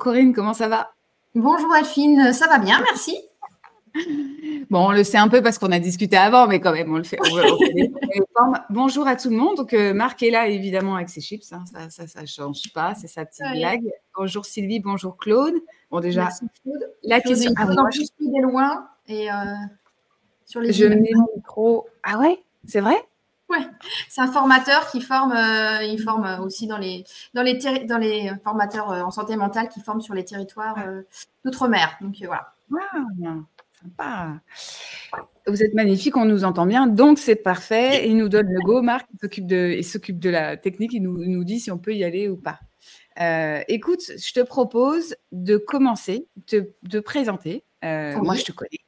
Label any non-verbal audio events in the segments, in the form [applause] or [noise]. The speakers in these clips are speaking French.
Corinne, comment ça va? Bonjour Elphine, ça va bien, merci. Bon, on le sait un peu parce qu'on a discuté avant, mais quand même, on le fait. [laughs] Bonjour à tout le monde. Donc, euh, Marc est là, évidemment, avec ses chips. Hein. Ça, ça, change pas. C'est sa petite blague. Bonjour Sylvie, bonjour Claude. Bon, déjà, Claude. la question. Ah, je suis loin et euh, sur les. Je mets mon micro. Ah ouais, c'est vrai? Ouais, c'est un formateur qui forme, euh, il forme aussi dans les, dans les, dans les formateurs en santé mentale qui forment sur les territoires d'outre-mer. Donc voilà. Sympa. Vous êtes magnifique, on nous entend bien, donc c'est parfait. Il nous donne le go. Marc, il s'occupe de, il s'occupe de la technique, il nous, nous, dit si on peut y aller ou pas. Euh, écoute, je te propose de commencer, de présenter. Euh, moi, je te connais,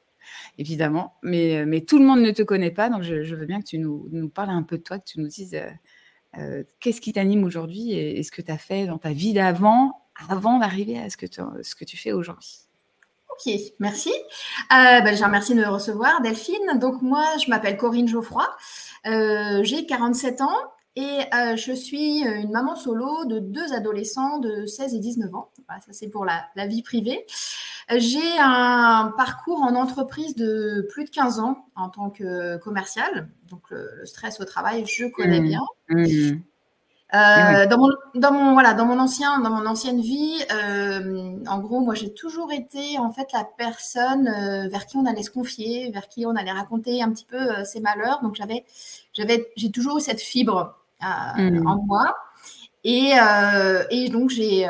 évidemment, mais, mais tout le monde ne te connaît pas, donc je, veux bien que tu nous, parles un peu de toi, que tu nous dises euh, qu'est-ce qui t'anime aujourd'hui et, ce que tu as fait dans ta vie d'avant, avant d'arriver à ce que, tu fais aujourd'hui. Ok, merci. Euh, ben, je remercie de me recevoir, Delphine. Donc, moi, je m'appelle Corinne Geoffroy. Euh, j'ai 47 ans et euh, je suis une maman solo de deux adolescents de 16 et 19 ans. ça, c'est pour la, vie privée. J'ai un parcours en entreprise de plus de 15 ans en tant que commercial. Donc, le, stress au travail, je connais mmh. bien. Mmh. Euh, dans, mon, dans, mon, voilà, dans, mon ancien, dans mon ancienne vie, euh, en gros, moi, j'ai toujours été en fait la personne euh, vers qui on allait se confier, vers qui on allait raconter un petit peu ses malheurs. Donc, j'avais, j'avais, j'ai toujours eu cette fibre mmh. en moi. Et, et donc, j'ai,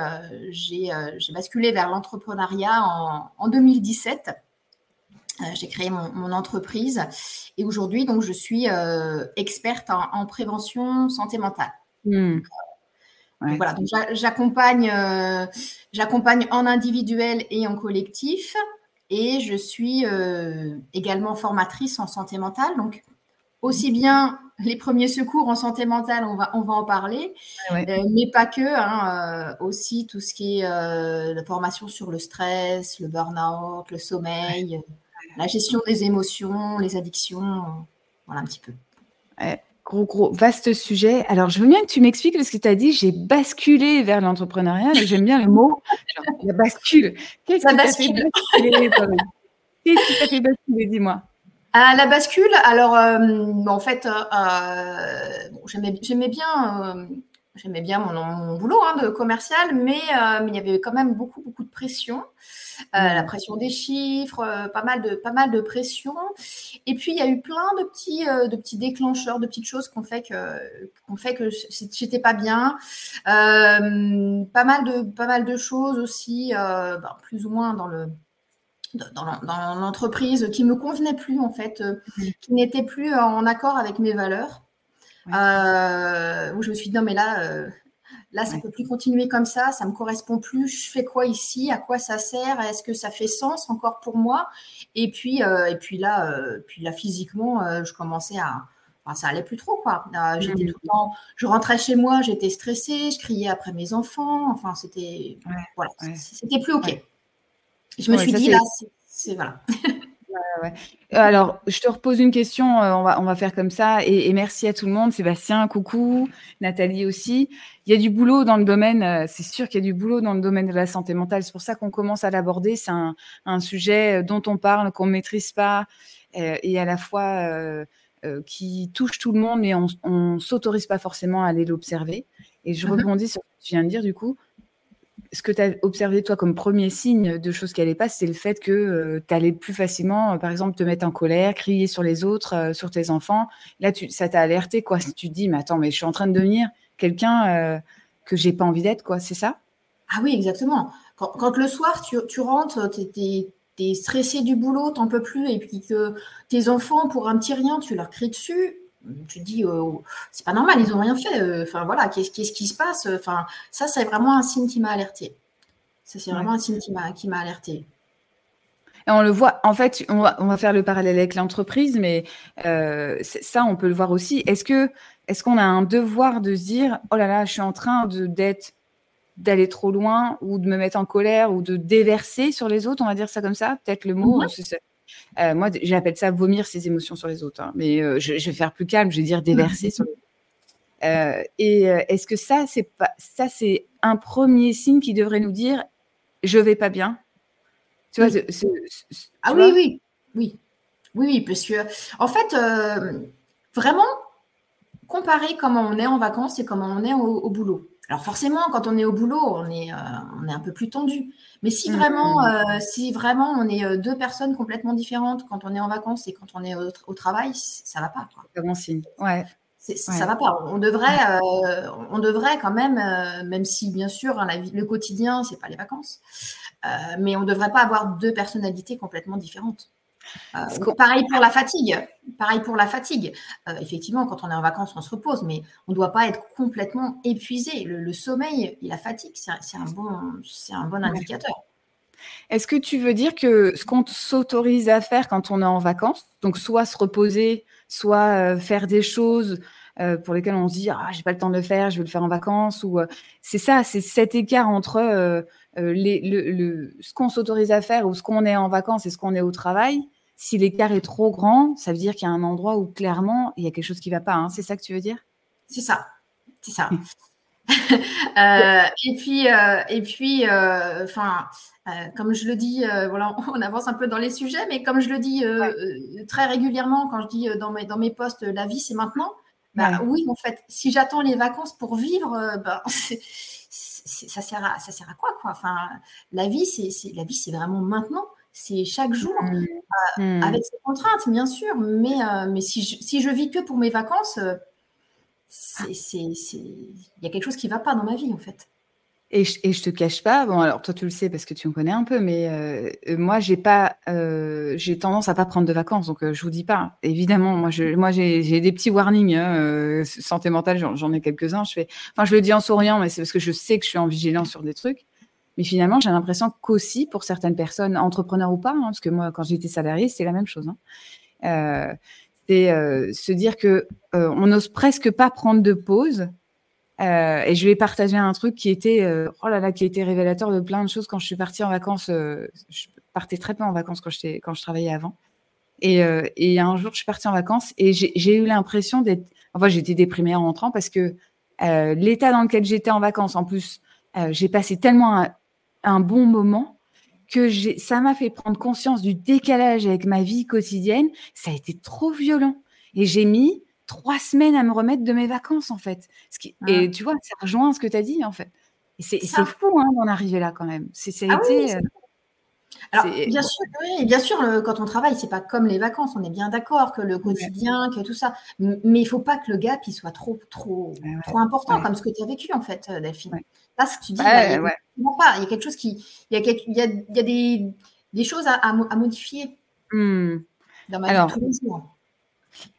j'ai, j'ai basculé vers l'entrepreneuriat en, en 2017. j'ai créé mon, mon, entreprise et aujourd'hui, donc, je suis experte en, en prévention santé mentale. Mmh. Voilà, donc j'accompagne, euh, j'accompagne en individuel et en collectif, et je suis euh, également formatrice en santé mentale. Donc aussi bien les premiers secours en santé mentale, on va, on va en parler, euh, mais pas que, hein, aussi tout ce qui est la formation sur le stress, le burn-out, le sommeil, la gestion des émotions, les addictions, voilà un petit peu. Gros, gros, vaste sujet. Alors, je veux bien que tu m'expliques ce que tu as dit. J'ai basculé vers l'entrepreneuriat, mais j'aime bien le mot. la bascule. Qu'est-ce qui t'a fait basculer Qu'est-ce qui t'a fait basculer? Dis-moi. À la bascule, alors, euh, en fait, euh, euh j'aimais bien J'aimais bien mon, boulot hein, de commercial, mais, mais, il y avait quand même beaucoup, beaucoup de pression. Mmh. La pression des chiffres, pas, mal de, pas mal de pression. Et puis, il y a eu plein de petits, de petits déclencheurs, de petites choses qu'on fait que, qu'on fait que j'étais pas bien. pas, mal de, pas mal de choses aussi, ben, plus ou moins dans le, dans l'entreprise qui me convenait plus en fait, mmh. qui n'était plus en accord avec mes valeurs. Euh, où je me suis dit, non, mais là, euh, là ça ne peut plus continuer comme ça, ça ne me correspond plus, je fais quoi ici, à quoi ça sert, est-ce que ça fait sens encore pour moi? Et puis, euh, et puis là, puis là physiquement, je commençais à. Enfin, ça allait plus trop, quoi. j'étais mmh. tout le temps. Je rentrais chez moi, j'étais stressée, je criais après mes enfants. Enfin, c'était. voilà, c'était plus OK. Je me suis dit, là, c'est. Voilà. Alors, je te repose une question, euh, on, va, on va faire comme ça. Et, merci à tout le monde. Sébastien, coucou. Nathalie aussi. Il y a du boulot dans le domaine, euh, c'est sûr qu'il y a du boulot dans le domaine de la santé mentale. C'est pour ça qu'on commence à l'aborder. C'est un, sujet euh, dont on parle, qu'on ne maîtrise pas, et à la fois qui touche tout le monde, mais on ne s'autorise pas forcément à aller l'observer. Et je [laughs] rebondis sur ce que tu viens de dire, du coup ce que tu as observé, toi, comme premier signe de choses qui n'allaient pas, c'est le fait que euh, tu allais plus facilement, euh, par exemple, te mettre en colère, crier sur les autres, euh, sur tes enfants. Là, tu, ça t'a alerté, quoi. [laughs] Tu te dis, mais attends, mais je suis en train de devenir quelqu'un que j'ai pas envie d'être, quoi. C'est ça? Ah oui, exactement. Quand, le soir, tu, tu rentres, tu es, stressé du boulot, t'en peux plus, et puis que tes enfants, pour un petit rien, tu leur cries dessus, tu te dis, euh, c'est pas normal, ils n'ont rien fait. Euh, enfin voilà, qu'est-ce qui se passe Enfin, ça, c'est vraiment un signe qui m'a alerté. Ça, c'est vraiment un signe qui m'a alerté. Et on le voit, en fait, on va, on va faire le parallèle avec l'entreprise, mais euh, ça, on peut le voir aussi. Est-ce que est-ce qu'on a un devoir de se dire, oh là là, je suis en train d'être d'aller trop loin ou de me mettre en colère ou de déverser sur les autres, on va dire ça comme ça, peut-être le mot. Euh, moi, j'appelle ça vomir ses émotions sur les autres. Hein. Mais euh, je, vais faire plus calme, je vais dire déverser sur les autres. et est-ce que ça, c'est pas ça, c'est un premier signe qui devrait nous dire je vais pas bien? Tu vois, ah oui, oui, oui, oui, oui, parce que en fait, vraiment comparer comment on est en vacances et comment on est au boulot. Alors forcément, quand on est au boulot, on est, euh, on est un peu plus tendu. Mais si mmh, vraiment, mmh. Euh, si vraiment on est euh, deux personnes complètement différentes quand on est en vacances et quand on est au, travail, ça va pas. C'est bon signe. Ouais. Ça va pas. On devrait, on devrait quand même, même si bien sûr hein, la vie, le quotidien c'est pas les vacances, mais on devrait pas avoir deux personnalités complètement différentes. Euh, pareil pour la fatigue. Pareil pour la fatigue. Euh, effectivement, quand on est en vacances, on se repose, mais on ne doit pas être complètement épuisé. Le, sommeil et la fatigue, c'est un, bon, un bon indicateur. Est-ce que tu veux dire que ce qu'on s'autorise à faire quand on est en vacances, donc soit se reposer, soit euh, faire des choses pour lesquelles on se dit ah j'ai pas le temps de le faire, je vais le faire en vacances, ou c'est ça, c'est cet écart entre les, le, ce qu'on s'autorise à faire ou ce qu'on est en vacances et ce qu'on est au travail si l'écart est trop grand, ça veut dire qu'il y a un endroit où clairement il y a quelque chose qui ne va pas. Hein. C'est ça que tu veux dire? C'est ça. C'est ça. [laughs] Euh, et puis, euh, et puis, euh, enfin, comme je le dis, voilà, [laughs] on avance un peu dans les sujets, mais comme je le dis très régulièrement quand je dis dans mes dans mes postes, la vie c'est maintenant. Bah, oui, en fait, si j'attends les vacances pour vivre, bah, [laughs] ça sert à ça sert à quoi quoi? Enfin, la vie c'est la vie c'est vraiment maintenant c'est chaque jour, mmh. Euh, mmh. avec ses contraintes, bien sûr, mais, euh, mais si, je, si je vis que pour mes vacances, euh, il y a quelque chose qui ne va pas dans ma vie, en fait. Et je, et te cache pas, bon alors toi tu le sais parce que tu me connais un peu, mais moi j'ai pas, j'ai tendance à pas prendre de vacances, donc je vous dis pas. Évidemment, moi j'ai des petits warnings hein, santé mentale, j'en ai quelques uns. Je fais, enfin je le dis en souriant, mais c'est parce que je sais que je suis en vigilance sur des trucs. Mais finalement, j'ai l'impression qu'aussi, pour certaines personnes, entrepreneurs ou pas, hein, parce que moi, quand j'étais salarié, c'est la même chose. Hein, euh, c'est euh, se dire que euh, on n'ose presque pas prendre de pause. Et je vais partager un truc qui était, oh là là, qui était révélateur de plein de choses quand je suis partie en vacances. je partais très peu en vacances quand, je travaillais avant. Et, un jour, je suis partie en vacances et j'ai eu l'impression d'être. Enfin, j'étais déprimée en rentrant parce que l'état dans lequel j'étais en vacances, en plus, j'ai passé tellement un bon moment que ça m'a fait prendre conscience du décalage avec ma vie quotidienne. Ça a été trop violent. Et j'ai mis trois semaines à me remettre de mes vacances, en fait. Ce qui, Et tu vois, ça rejoint ce que tu as dit, en fait. Et c'est fou hein, d'en arriver là, quand même. C'est, ça a ah été. Euh, alors, bien sûr, oui, bien sûr, quand on travaille, c'est pas comme les vacances. On est bien d'accord que le quotidien, que tout ça. Mais il faut pas que le gap il soit trop, trop, trop important, comme ce que tu as vécu en fait, euh, Delphine. Là, ce que tu dis, bah, il, y a, pas. il y a quelque chose qui, il y a, il y a, il y a des, des, choses à, à, modifier mmh. dans ma Alors, vie tous les jours.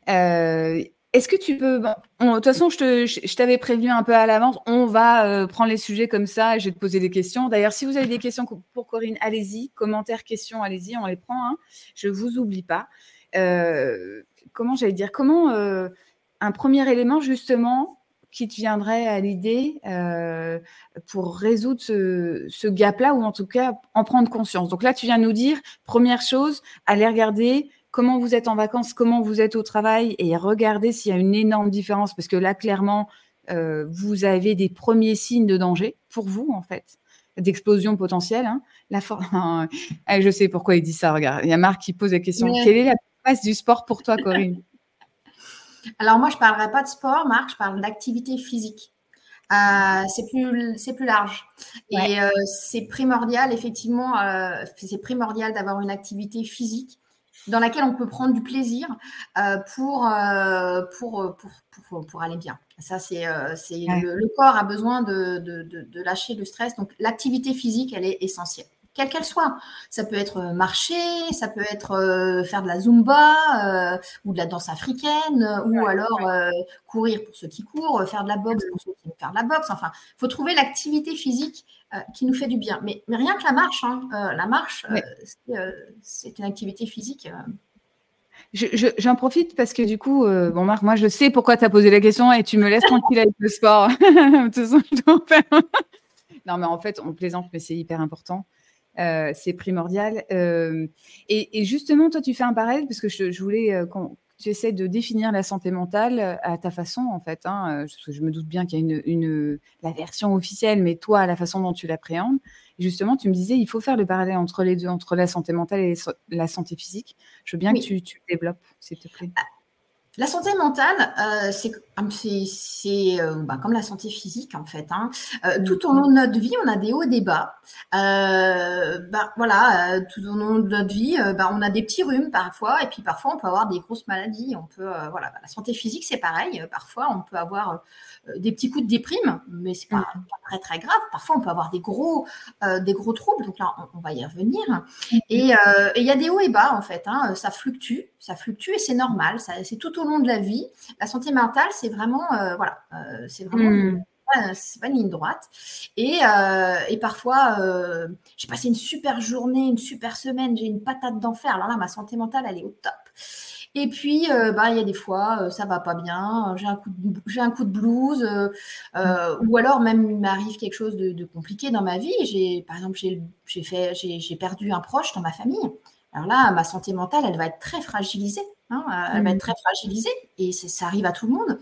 Euh, est-ce que tu peux. de toute façon, je, t'avais prévenu un peu à l'avance. On va euh, prendre les sujets comme ça et je vais te poser des questions. D'ailleurs, si vous avez des questions pour Corinne, allez-y. Commentaires, questions, allez-y. On les prend. Hein. Je ne vous oublie pas. Euh, comment j'allais dire Comment euh, un premier élément, justement, qui te viendrait à l'idée pour résoudre ce, gap-là ou en tout cas en prendre conscience? Donc là, tu viens nous dire première chose, allez regarder comment vous êtes en vacances, comment vous êtes au travail et regardez s'il y a une énorme différence parce que là, clairement, euh, vous avez des premiers signes de danger pour vous, en fait, d'explosion potentielle. Hein. La ah, [laughs] je sais pourquoi il dit ça, regarde. Il y a Marc qui pose la question. Quelle est la place du sport pour toi, Corinne? [laughs] Alors moi, je ne parlerai pas de sport, Marc, je parle d'activité physique. Euh, c'est plus, c'est plus large. Et euh, c'est primordial, effectivement, c'est primordial d'avoir une activité physique dans laquelle on peut prendre du plaisir euh, pour, euh, pour, pour, pour, aller bien. Ça, c'est, euh, c'est le, corps a besoin de, de, de, lâcher le stress. Donc, l'activité physique, elle est essentielle quelle qu'elle soit. Ça peut être marcher, ça peut être faire de la zumba ou de la danse africaine, ou alors courir pour ceux qui courent, faire de la boxe pour ceux qui veulent faire de la boxe. Enfin, il faut trouver l'activité physique euh, qui nous fait du bien. Mais, mais rien que la marche, hein, euh, la marche, euh, c'est une activité physique. J'en profite parce que du coup, bon Marc, moi je sais pourquoi tu as posé la question et tu me laisses tranquille avec le sport. [laughs] [laughs] non mais en fait, on plaisante, mais c'est hyper important. c'est primordial. Et, justement, toi, tu fais un parallèle parce que je, voulais tu essaies de définir la santé mentale à ta façon, en fait. Hein. Je, me doute bien qu'il y a une, une, la version officielle, mais toi, la façon dont tu l'appréhendes. Justement, tu me disais, il faut faire le parallèle entre les deux, entre la santé mentale et la santé physique. Je veux bien que tu, tu développes, s'il te plaît. Ah, la santé mentale, euh, c'est euh, bah, comme la santé physique en fait. Hein. Euh, mm. tout au long de notre vie, on a des hauts et des bas. bah, voilà, tout au long de notre vie, bah, on a des petits rhumes parfois, et puis parfois on peut avoir des grosses maladies. On peut, voilà, la santé physique c'est pareil. Parfois on peut avoir des petits coups de déprime, mais c'est pas, mm. pas, très très grave. Parfois on peut avoir des gros, des gros troubles. Donc là, on, va y revenir. Mm. Et il y a des hauts et bas en fait. Hein. Ça fluctue, ça fluctue et c'est normal. C'est tout au long de la vie. La santé mentale, c'est vraiment, euh, voilà, euh, c'est vraiment. Hmm. c'est pas une ligne droite. Et, euh, et parfois, j'ai passé une super journée, une super semaine, j'ai une patate d'enfer. Alors là, ma santé mentale, elle est au top. Et puis, bah, il y a des fois, ça va pas bien, j'ai un coup de, j'ai un coup de blues, ou alors même il m'arrive quelque chose de, compliqué dans ma vie. J'ai, par exemple, j'ai, j'ai fait, j'ai, j'ai perdu un proche dans ma famille. Alors là, ma santé mentale, elle va être très fragilisée. Hein, elle va être mmh. très fragilisée et ça arrive à tout le monde.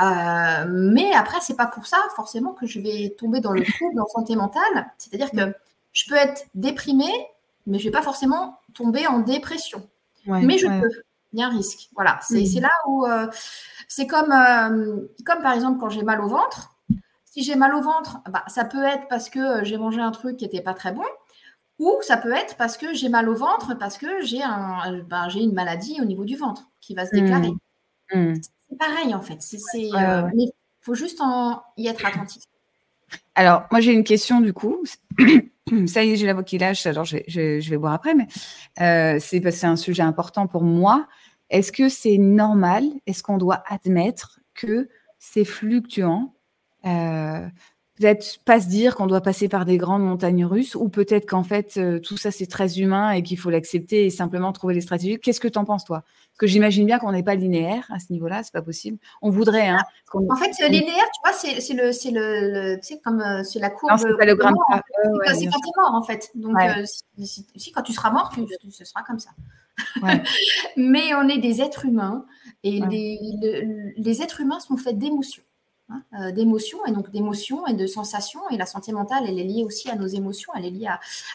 Euh, mais après, c'est pas pour ça forcément que je vais tomber dans le trouble en santé mentale. C'est-à-dire que je peux être déprimée, mais je vais pas forcément tomber en dépression. mais je peux. Il y a un risque. Voilà. C'est mmh. là où euh, c'est comme, euh, comme par exemple quand j'ai mal au ventre. Si j'ai mal au ventre, bah, ça peut être parce que j'ai mangé un truc qui n'était pas très bon. Ou ça peut être parce que j'ai mal au ventre, parce que j'ai un, ben, une maladie au niveau du ventre qui va se déclarer. Mmh. Mmh. C'est pareil en fait. Euh, il faut juste en, y être attentif. Alors, moi j'ai une question du coup. [clears throat] Ça y est, j'ai la voix qui lâche, alors je, vais boire après, mais euh, c'est un sujet important pour moi. Est-ce que c'est normal? Est-ce qu'on doit admettre que c'est fluctuant? Euh, peut-être pas se dire qu'on doit passer par des grandes montagnes russes, ou peut-être qu'en fait, euh, tout ça, c'est très humain et qu'il faut l'accepter et simplement trouver les stratégies. Qu'est-ce que tu en penses, toi? Parce que j'imagine bien qu'on n'est pas linéaire à ce niveau-là, c'est pas possible. On voudrait. Hein, en fait, linéaire, tu vois, c'est le, c'est le, tu sais, comme euh, c'est la courbe. c'est pas le gramme. c'est quand tu es mort, en fait. Donc, euh, si, quand tu seras mort, tu, ce sera comme ça. [laughs] Mais on est des êtres humains et les, les êtres humains sont faits d'émotions. Hein, euh, d'émotions, et donc d'émotions et de sensations. Et la santé mentale, elle est liée aussi à nos émotions, elle est liée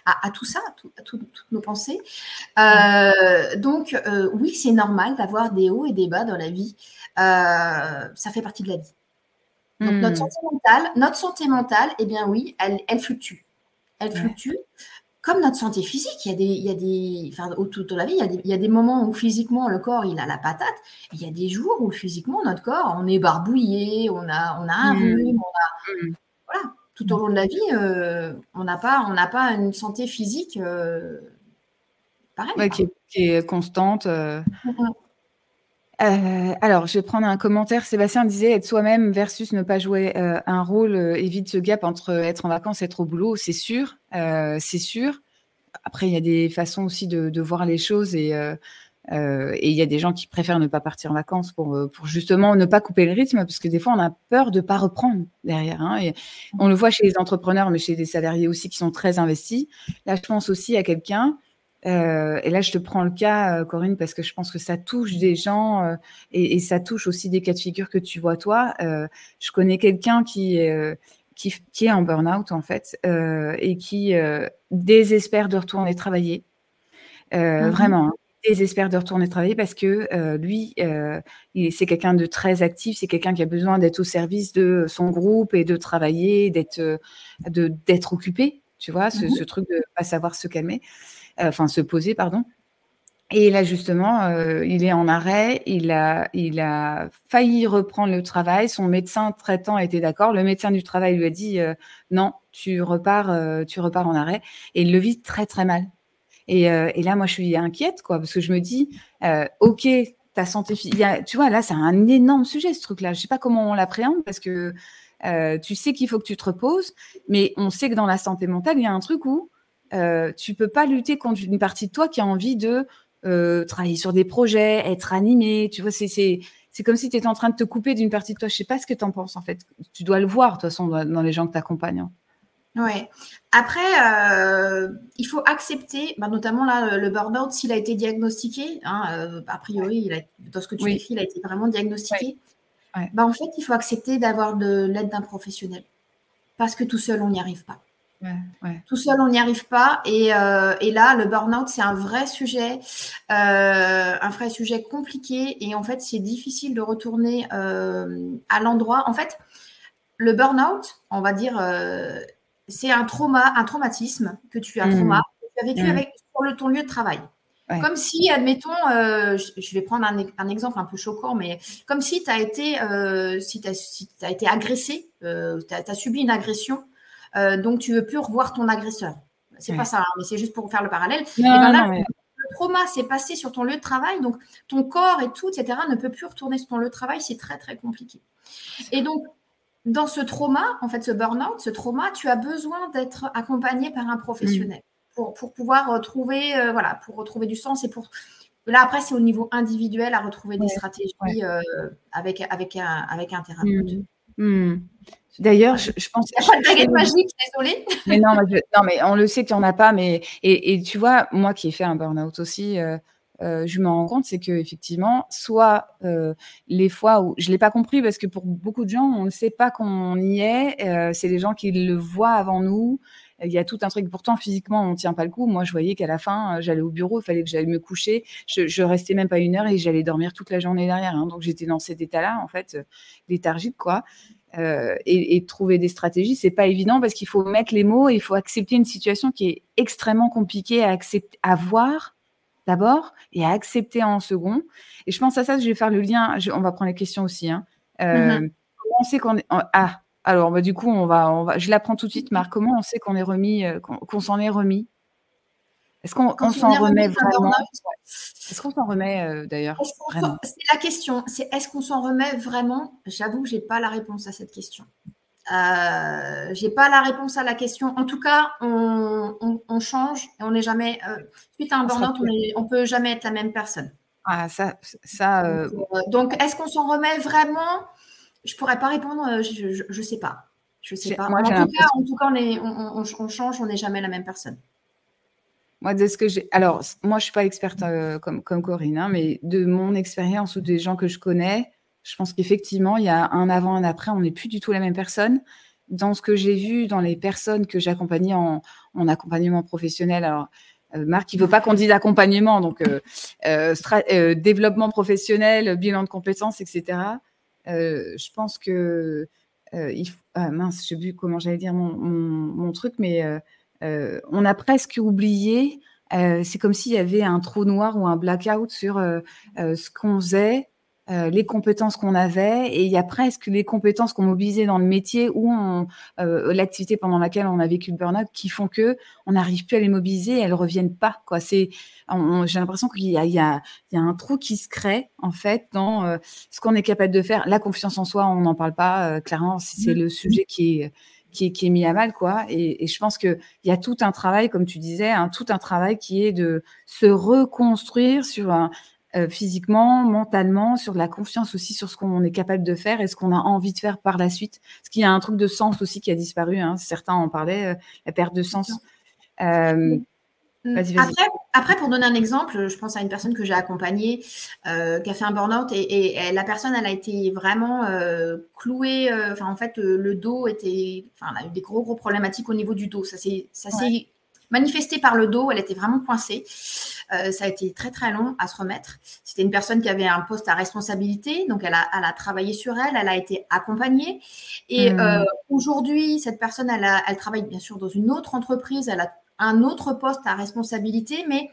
à, tout ça, à, toutes nos pensées. Euh, donc, euh, oui, c'est normal d'avoir des hauts et des bas dans la vie. ça fait partie de la vie. Donc, notre hmm. santé mentale, notre santé mentale, eh bien oui, elle, elle fluctue. Elle fluctue comme notre santé physique, il y a des, il y a des, enfin, tout la vie, il y, a des, il y, a des, moments où physiquement le corps il a la patate, et il y a des jours où physiquement notre corps on est barbouillé, on a, on a un mmh. rhume, on a, mmh. voilà, tout au long de la vie, euh, on n'a pas, on n'a pas une santé physique euh, pareille. qui, est, constante. Euh. Mmh, alors, je vais prendre un commentaire. Sébastien disait être soi-même versus ne pas jouer un rôle, évite ce gap entre être en vacances et être au boulot. C'est sûr. Euh, c'est sûr. Après, il y a des façons aussi de, voir les choses euh, euh, et il y a des gens qui préfèrent ne pas partir en vacances pour, justement ne pas couper le rythme, parce que des fois, on a peur de ne pas reprendre derrière. Hein, et on le voit chez les entrepreneurs, mais chez les salariés aussi qui sont très investis. Là, je pense aussi à quelqu'un, et là, je te prends le cas, Corinne, parce que je pense que ça touche des gens et, et, ça touche aussi des cas de figure que tu vois toi. je connais quelqu'un qui qui, est en burn-out en fait euh, et qui euh, désespère de retourner travailler. Euh, mhm. Vraiment, hein, désespère de retourner travailler parce que lui, c'est quelqu'un de très actif, c'est quelqu'un qui a besoin d'être au service de son groupe et de travailler, d'être d'être occupé, tu vois, ce, mhm. ce, truc de pas savoir se calmer, enfin se poser, pardon. Et là, justement, euh, il est en arrêt, il a, il a failli reprendre le travail, son médecin traitant était d'accord, le médecin du travail lui a dit euh, non, tu repars, euh, tu repars en arrêt, et il le vit très très mal. Et, là, moi, je suis inquiète, quoi, parce que je me dis, ok, ta santé, tu vois, là, c'est un énorme sujet, ce truc-là. Je sais pas comment on l'appréhende, parce que tu sais qu'il faut que tu te reposes, mais on sait que dans la santé mentale, il y a un truc où tu peux pas lutter contre une partie de toi qui a envie de euh, travailler sur des projets, être animé. Tu vois, c'est c'est comme si tu étais en train de te couper d'une partie de toi. Je sais pas ce que tu en penses en fait. Tu dois le voir de toute façon dans les gens que tu accompagnes. Hein. Ouais. Après, euh, il faut accepter, bah, notamment là, le burn-out, s'il a été diagnostiqué, hein, euh, a priori, il a, dans ce que tu décris, il a été vraiment diagnostiqué. Bah, en fait, il faut accepter d'avoir de l'aide d'un professionnel. Parce que tout seul, on n'y arrive pas. Tout seul, on n'y arrive pas. Et, euh, et, là, le burn-out, c'est un vrai sujet, un vrai sujet compliqué. Et en fait, c'est difficile de retourner à l'endroit. En fait, le burn-out, on va dire, c'est un trauma, un traumatisme que tu as, mmh. vécu mmh. avec, sur le, ton lieu de travail. Comme si, admettons, euh, je vais prendre un, exemple un peu choquant, mais comme si tu as été, euh, si as, été agressé, euh, tu as, subi une agression, donc tu veux plus revoir ton agresseur. C'est pas ça, hein, mais c'est juste pour faire le parallèle. Ben le trauma s'est passé sur ton lieu de travail, donc ton corps et tout, etc., ne peut plus retourner sur ton lieu de travail, c'est très très compliqué. Et donc, dans ce trauma, en fait, ce burn-out, ce trauma, tu as besoin d'être accompagné par un professionnel pour, pour, pouvoir retrouver, euh, voilà, pour retrouver du sens et pour. Là, après, c'est au niveau individuel à retrouver des stratégies euh, avec, avec, un, avec un thérapeute. Mm. Mm. D'ailleurs, je, pense. Il n'y a pas de baguette magique, désolée. [laughs] Mais non, non, mais on le sait qu'il n'y en a pas. Mais, et, et, tu vois, moi qui ai fait un burn-out aussi, euh, euh, je me rends compte, c'est que effectivement, soit euh, les fois où je l'ai pas compris parce que pour beaucoup de gens, on ne sait pas qu'on y est. C'est les gens qui le voient avant nous. Il y a tout un truc. Pourtant, physiquement, on tient pas le coup. Moi, je voyais qu'à la fin, j'allais au bureau, il fallait que j'aille me coucher. Je, je restais même pas une heure et j'allais dormir toute la journée derrière. Hein. Donc, j'étais dans cet état-là, en fait, léthargique, quoi. Euh, et, et, trouver des stratégies, c'est pas évident parce qu'il faut mettre les mots, et il faut accepter une situation qui est extrêmement compliquée à accepter, à voir d'abord et à accepter en second. Et je pense à ça, je vais faire le lien. on va prendre les questions aussi. Hein. Euh, mm-hmm. Comment on sait qu'on est. Ah, alors bah, du coup, on va, on va, je l'apprends tout de suite, Marc. Comment on sait qu'on est remis, euh, qu'on s'en est remis? Est-ce qu'on s'en remet vraiment? Est-ce qu'on s'en remet euh, d'ailleurs C'est la question. C'est est-ce qu'on s'en remet vraiment? J'avoue que j'ai pas la réponse à cette question. Euh, j'ai pas la réponse à la question. En tout cas, on, change et on n'est jamais. Euh, suite à un burn-out, on, ne peut jamais être la même personne. Ah, ça, ça. Euh, donc, est-ce qu'on s'en remet vraiment? Je pourrais pas répondre. Je, ne sais pas. Je sais pas. en, tout cas, en, tout cas, on, change. On n'est jamais la même personne. Moi, de ce que j'ai. Alors, moi, je suis pas experte comme, comme Corinne, hein, mais de mon expérience ou des gens que je connais, je pense qu'effectivement, il y a un avant, un après. On n'est plus du tout la même personne. Dans ce que j'ai vu, dans les personnes que j'accompagnais en, accompagnement professionnel, alors euh, Marc, il veut pas qu'on dise accompagnement, donc euh, euh, développement professionnel, bilan de compétences, etc. je pense que ah, mince, je sais plus comment j'allais dire mon, truc, mais on a presque oublié. c'est comme s'il y avait un trou noir ou un blackout sur ce qu'on faisait, euh, les compétences qu'on avait et il y a presque les compétences qu'on mobilisait dans le métier ou euh, l'activité pendant laquelle on a vécu le burn-out qui font que on n'arrive plus à les mobiliser, elles reviennent pas. Quoi. C'est, j'ai l'impression qu'il y a, il y, a, il y a un trou qui se crée en fait dans euh, ce qu'on est capable de faire. La confiance en soi, on n'en parle pas clairement. C'est le sujet qui est qui est, qui est, mis à mal, quoi. Et, et je pense qu'il y a tout un travail, comme tu disais, hein, tout un travail qui est de se reconstruire sur un, euh, physiquement, mentalement, sur la confiance aussi sur ce qu'on est capable de faire et ce qu'on a envie de faire par la suite. Parce qu'il y a un truc de sens aussi qui a disparu. Hein. Certains en parlaient, euh, la perte de sens. Euh, après, après, pour donner un exemple, je pense à une personne que j'ai accompagnée qui a fait un burn-out et, et, la personne, elle a été vraiment clouée. Enfin, en fait, le dos était. Enfin, elle a eu des gros, gros problématiques au niveau du dos. Ça s'est manifesté par le dos. Elle était vraiment coincée. Euh, ça a été très très long à se remettre. C'était une personne qui avait un poste à responsabilité, donc elle a, elle a travaillé sur elle, elle a été accompagnée. Et hmm. euh, aujourd'hui, cette personne, elle, a, elle travaille bien sûr dans une autre entreprise, elle a un autre poste à responsabilité, mais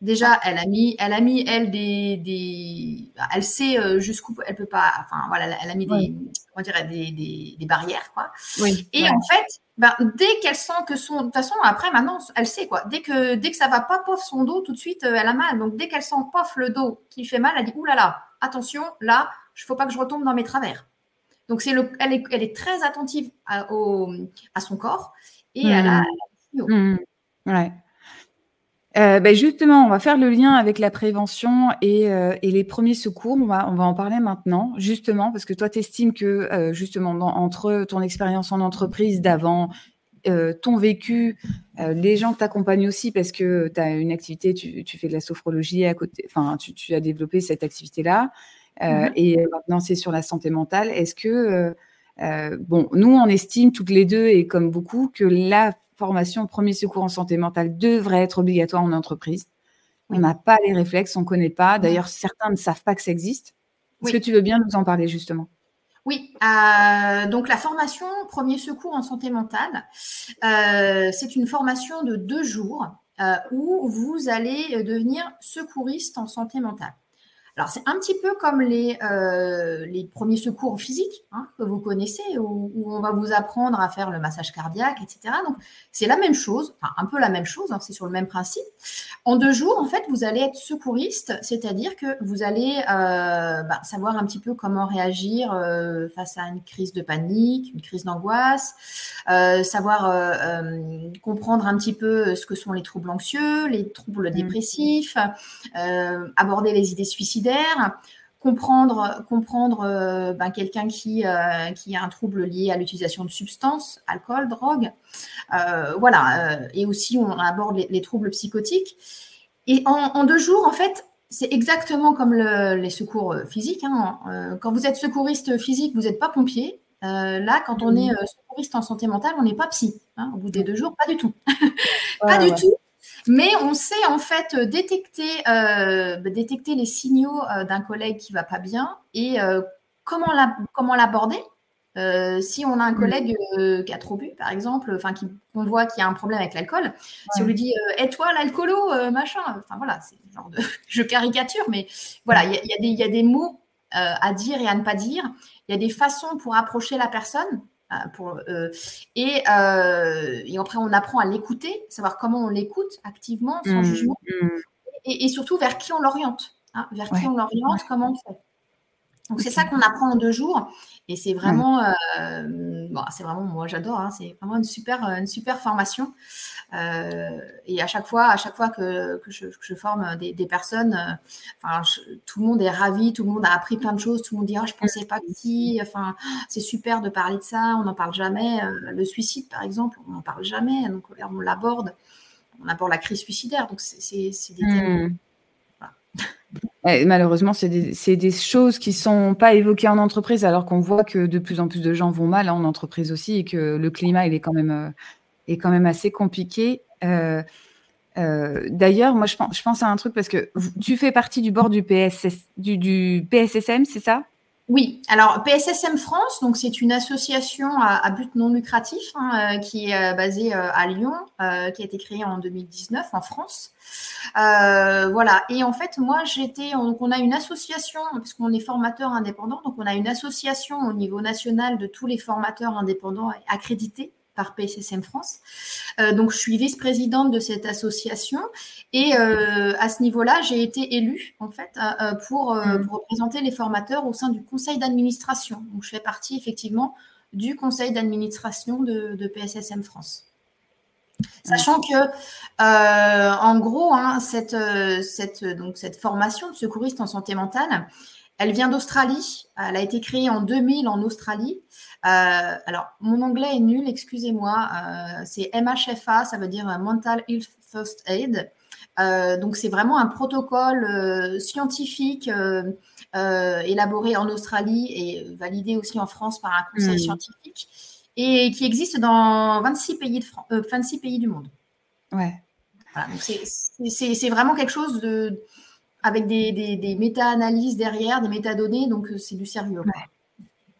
déjà, elle a mis, elle a mis elle des, des elle sait euh, jusqu'où elle peut pas, enfin voilà, elle a mis des, on dirait des, des, des, barrières quoi. Oui, et en fait, ben, dès qu'elle sent que son, de toute façon après maintenant, elle sait quoi. Dès que dès que ça va pas pof son dos, tout de suite euh, elle a mal. Donc dès qu'elle sent pof le dos qui fait mal, elle dit oulala, là là, attention, là, il faut pas que je retombe dans mes travers. Donc c'est le, elle est, elle est très attentive à, au, à son corps et elle a. Mmh. Ouais. Euh, ben justement, on va faire le lien avec la prévention et, euh, et les premiers secours. On va, on va en parler maintenant, justement, parce que toi, tu estimes que, euh, justement, dans, entre ton expérience en entreprise d'avant ton vécu, les gens que tu accompagnes aussi, parce que tu as une activité, tu, fais de la sophrologie à côté, enfin, tu, as développé cette activité-là, mm-hmm. et maintenant c'est sur la santé mentale. Est-ce que, bon, nous, on estime toutes les deux, et comme beaucoup, que la formation premier secours en santé mentale devrait être obligatoire en entreprise. On n'a pas les réflexes, on ne connaît pas. D'ailleurs, certains ne savent pas que ça existe. Est-ce que tu veux bien nous en parler justement? Oui, euh, donc la formation premier secours en santé mentale, euh, c'est une formation de deux jours euh, où vous allez devenir secouriste en santé mentale. Alors, c'est un petit peu comme les, euh, les premiers secours physiques hein, que vous connaissez, où, on va vous apprendre à faire le massage cardiaque, etc. Donc, c'est la même chose, enfin, un peu la même chose, hein, c'est sur le même principe. En deux jours, en fait, vous allez être secouriste, c'est-à-dire que vous allez euh, bah, savoir un petit peu comment réagir euh, face à une crise de panique, une crise d'angoisse, savoir comprendre un petit peu ce que sont les troubles anxieux, les troubles mmh. dépressifs, aborder les idées suicidaires comprendre, comprendre euh, ben, quelqu'un qui, euh, qui a un trouble lié à l'utilisation de substances, alcool, drogue. Euh, voilà. et aussi, on aborde les, troubles psychotiques. Et en, deux jours, en fait, c'est exactement comme les secours physiques. Hein. quand vous êtes secouriste physique, vous n'êtes pas pompier. là, quand on est secouriste en santé mentale, on n'est pas psy. Hein. Au bout des deux jours, pas du tout. [laughs] pas du tout. Mais on sait en fait détecter, euh, détecter les signaux euh, d'un collègue qui va pas bien et euh, comment l'aborder. si on a un mm. collègue qui a trop bu, par exemple, enfin qu'on voit qu'il y a un problème avec l'alcool, si on lui dit "Et toi, l'alcoolo, machin", enfin voilà, c'est genre de [laughs] je caricature, mais voilà, il y, y, a des mots à dire et à ne pas dire. Il y a des façons pour approcher la personne. Euh, pour, euh, et, euh, et, après, on apprend à l'écouter, savoir comment on l'écoute activement, sans mmh, jugement, mmh. et, surtout vers qui on l'oriente. Hein, vers qui on l'oriente, comment on fait. Donc c'est ça qu'on apprend en deux jours et c'est vraiment, euh, c'est vraiment moi j'adore, hein, c'est vraiment une super, une super formation. Euh, et à chaque fois, à chaque fois que, que, je, je, forme des, des personnes, euh, enfin tout le monde est ravi, tout le monde a appris plein de choses, tout le monde dit oh, je pensais pas que si, enfin c'est super de parler de ça, on n'en parle jamais. le suicide par exemple, on n'en parle jamais, donc on l'aborde, on aborde la crise suicidaire, donc c'est des thèmes. Mmh malheureusement, c'est des, choses qui sont pas évoquées en entreprise, alors qu'on voit que de plus en plus de gens vont mal en entreprise aussi et que le climat il est quand même, euh, est quand même assez compliqué. Euh, euh, d'ailleurs, moi, je pense, je pense à un truc parce que tu fais partie du bord du, PSS, du PSSM, c'est ça? Oui, alors PSSM France, donc c'est une association à, but non lucratif hein, qui est basée à Lyon, qui a été créée en 2019 en France. Euh, voilà. Et en fait, moi, j'étais. Donc, on a une association, parce qu'on est formateur indépendant, donc on a une association au niveau national de tous les formateurs indépendants accrédités par PSSM France. Euh, donc, je suis vice-présidente de cette association et euh, à ce niveau-là, j'ai été élue en fait pour, mmh. pour, représenter les formateurs au sein du conseil d'administration. Donc, je fais partie effectivement du conseil d'administration de, de PSSM France. Sachant que, euh, en gros, hein, cette, euh, cette, donc, cette formation de secouriste en santé mentale, elle vient d'Australie. Elle a été créée en 2000 en Australie. Euh, alors, mon anglais est nul, excusez-moi. c'est MHFA, ça veut dire Mental Health First Aid. donc, c'est vraiment un protocole scientifique élaboré en Australie et validé aussi en France par un conseil hmm. scientifique et qui existe dans 26 pays, de 26 euh, pays du monde. Ouais. c'est vraiment quelque chose de, avec des, des, méta-analyses derrière, des métadonnées, donc euh, c'est du sérieux.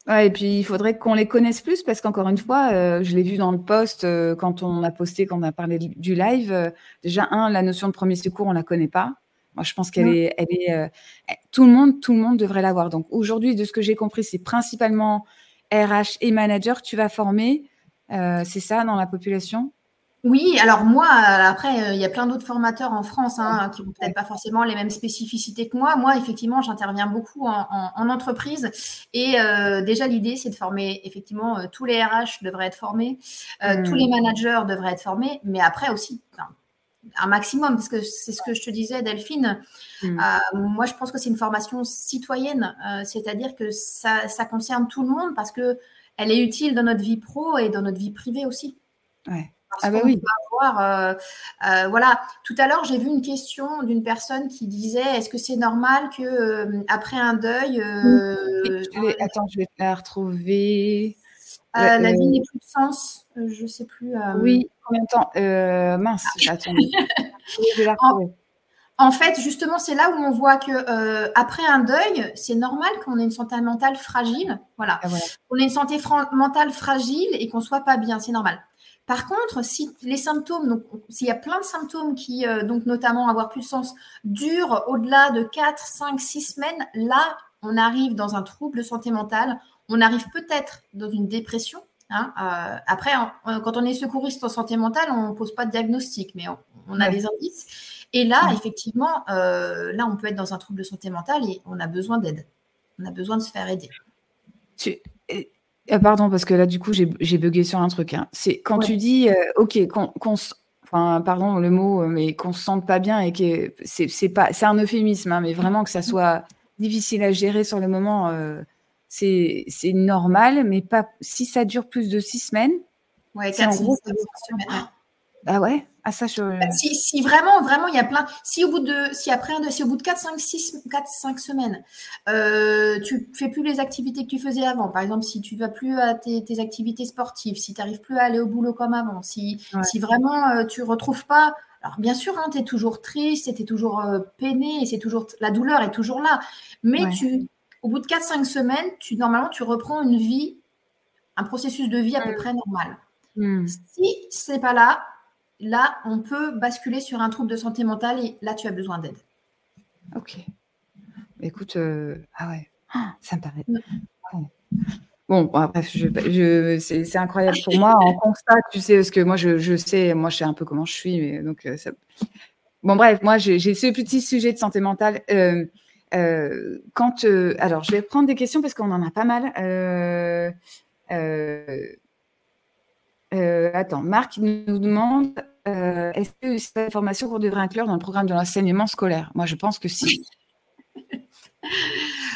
Ouais. et puis il faudrait qu'on les connaisse plus parce qu'encore une fois, euh, je l'ai vu dans le post quand on a posté, quand on a parlé du live. déjà, un, la notion de premier secours, on la connaît pas. Moi, je pense qu'elle est, elle est, tout le monde, tout le monde devrait l'avoir. Donc aujourd'hui, de ce que j'ai compris, c'est principalement RH et manager tu vas former. Euh, c'est ça dans la population? Oui, alors moi, après, euh, il y a plein d'autres formateurs en France hein, qui n'ont peut-être pas forcément les mêmes spécificités que moi. Moi, effectivement, j'interviens beaucoup en, entreprise. Et euh, déjà, l'idée, c'est de former, effectivement, tous les RH devraient être formés, tous les managers devraient être formés, mais après aussi, un maximum, parce que c'est ce que je te disais, Delphine. Mm. Euh, moi, je pense que c'est une formation citoyenne, euh, c'est-à-dire que ça, concerne tout le monde parce que elle est utile dans notre vie pro et dans notre vie privée aussi. Ouais. Ah bah oui. Avoir, voilà. Tout à l'heure, j'ai vu une question d'une personne qui disait est-ce que c'est normal que après un deuil, attends, je vais la retrouver. la vie n'ait plus de sens. Je sais plus. Oui. Combien de temps Mince. Attends. je vais la [laughs] retrouver. En fait, justement, c'est là où on voit que euh, après un deuil, c'est normal qu'on ait une santé mentale fragile. Voilà. Ah, on ait une santé mentale fragile et qu'on soit pas bien, c'est normal. Par contre, si les symptômes, donc s'il y a plein de symptômes qui, euh, donc notamment avoir plus de sens, durent au-delà de 4, 5, 6 semaines, là, on arrive dans un trouble de santé mentale. On arrive peut-être dans une dépression. Hein, euh, après, quand on est secouriste en santé mentale, on ne pose pas de diagnostic, mais on, a des indices. Et là, effectivement, euh, là, on peut être dans un trouble de santé mentale et on a besoin d'aide. On a besoin de se faire aider. Euh, pardon, parce que là, du coup, j'ai bugué sur un truc. Hein. C'est quand tu dis, euh, OK, qu'on enfin, pardon le mot, mais qu'on se sente pas bien et que c'est pas, c'est un euphémisme, hein, mais vraiment que ça soit difficile à gérer sur le moment, c'est normal, mais pas si ça dure plus de six semaines. Ouais, quatre, six semaines. Ah ouais? Ah, ça, bah, si, vraiment, vraiment, il y a plein. Si au bout de, si après si au bout de 4, 5, 6, 4, 5 semaines, euh, tu fais plus les activités que tu faisais avant, par exemple, si tu vas plus à tes, activités sportives, si tu n'arrives plus à aller au boulot comme avant, si, si vraiment euh, tu retrouves pas. Alors, bien sûr, hein, tu es toujours triste, tu es toujours euh, peiné, c'est toujours, la douleur est toujours là. Mais tu, au bout de 4-5 semaines, tu, normalement, tu reprends une vie, un processus de vie à peu près normal. Mm. Si c'est pas là, là, on peut basculer sur un trouble de santé mentale et là, tu as besoin d'aide. Ok. Écoute, euh, ah ouais, ah, ça me paraît. Bon, bref, je, c'est incroyable pour moi. En constat, tu sais, parce que moi, je, sais, moi, je sais un peu comment je suis. Mais donc, euh, Bon, bref, moi, j'ai ce petit sujet de santé mentale. Euh, quand, alors, je vais prendre des questions parce qu'on en a pas mal. Attends, Marc nous demande euh, est-ce que c'est une information qu'on devrait inclure dans le programme de l'enseignement scolaire? Moi, je pense que si. je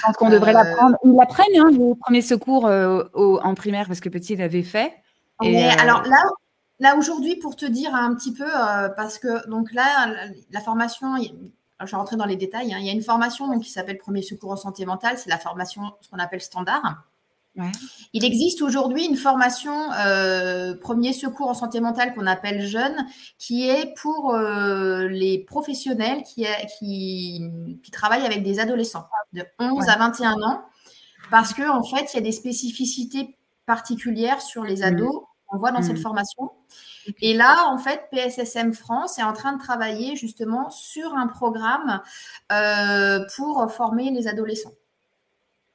pense qu'on devrait euh, l'apprendre. Ils l'apprennent, hein, les premiers secours euh, en primaire, parce que petit l'avait fait. Et, alors là, là aujourd'hui, pour te dire un petit peu, parce que donc là, la, formation, je vais rentrer dans les détails, hein, il y a une formation qui s'appelle Premier secours en santé mentale, c'est la formation, ce qu'on appelle standard. Il existe aujourd'hui une formation euh, premier secours en santé mentale qu'on appelle jeune, qui est pour euh, les professionnels qui, qui, travaillent avec des adolescents de 11 à 21 ans, parce qu'en en fait, il y a des spécificités particulières sur les mmh. ados qu'on voit dans cette mmh. formation. Et là, en fait, PSSM France est en train de travailler justement sur un programme euh, pour former les adolescents.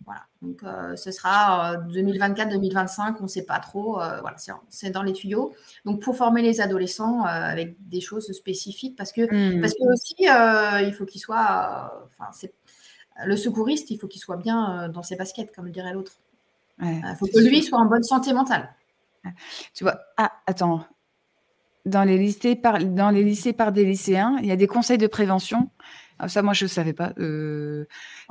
Voilà. Donc, euh, ce sera 2024-2025, euh, on ne sait pas trop. Euh, voilà, c'est dans les tuyaux. Donc, pour former les adolescents avec des choses spécifiques, parce que, mmh. parce que aussi, il faut qu'il soit. Enfin, le secouriste, il faut qu'il soit bien dans ses baskets, comme le dirait l'autre. Il faut que lui soit en bonne santé mentale. Tu vois, ah, attends. Dans les, lycées par, dans les lycées par des lycéens, il y a des conseils de prévention ah, ça, moi, je ne savais pas. Euh,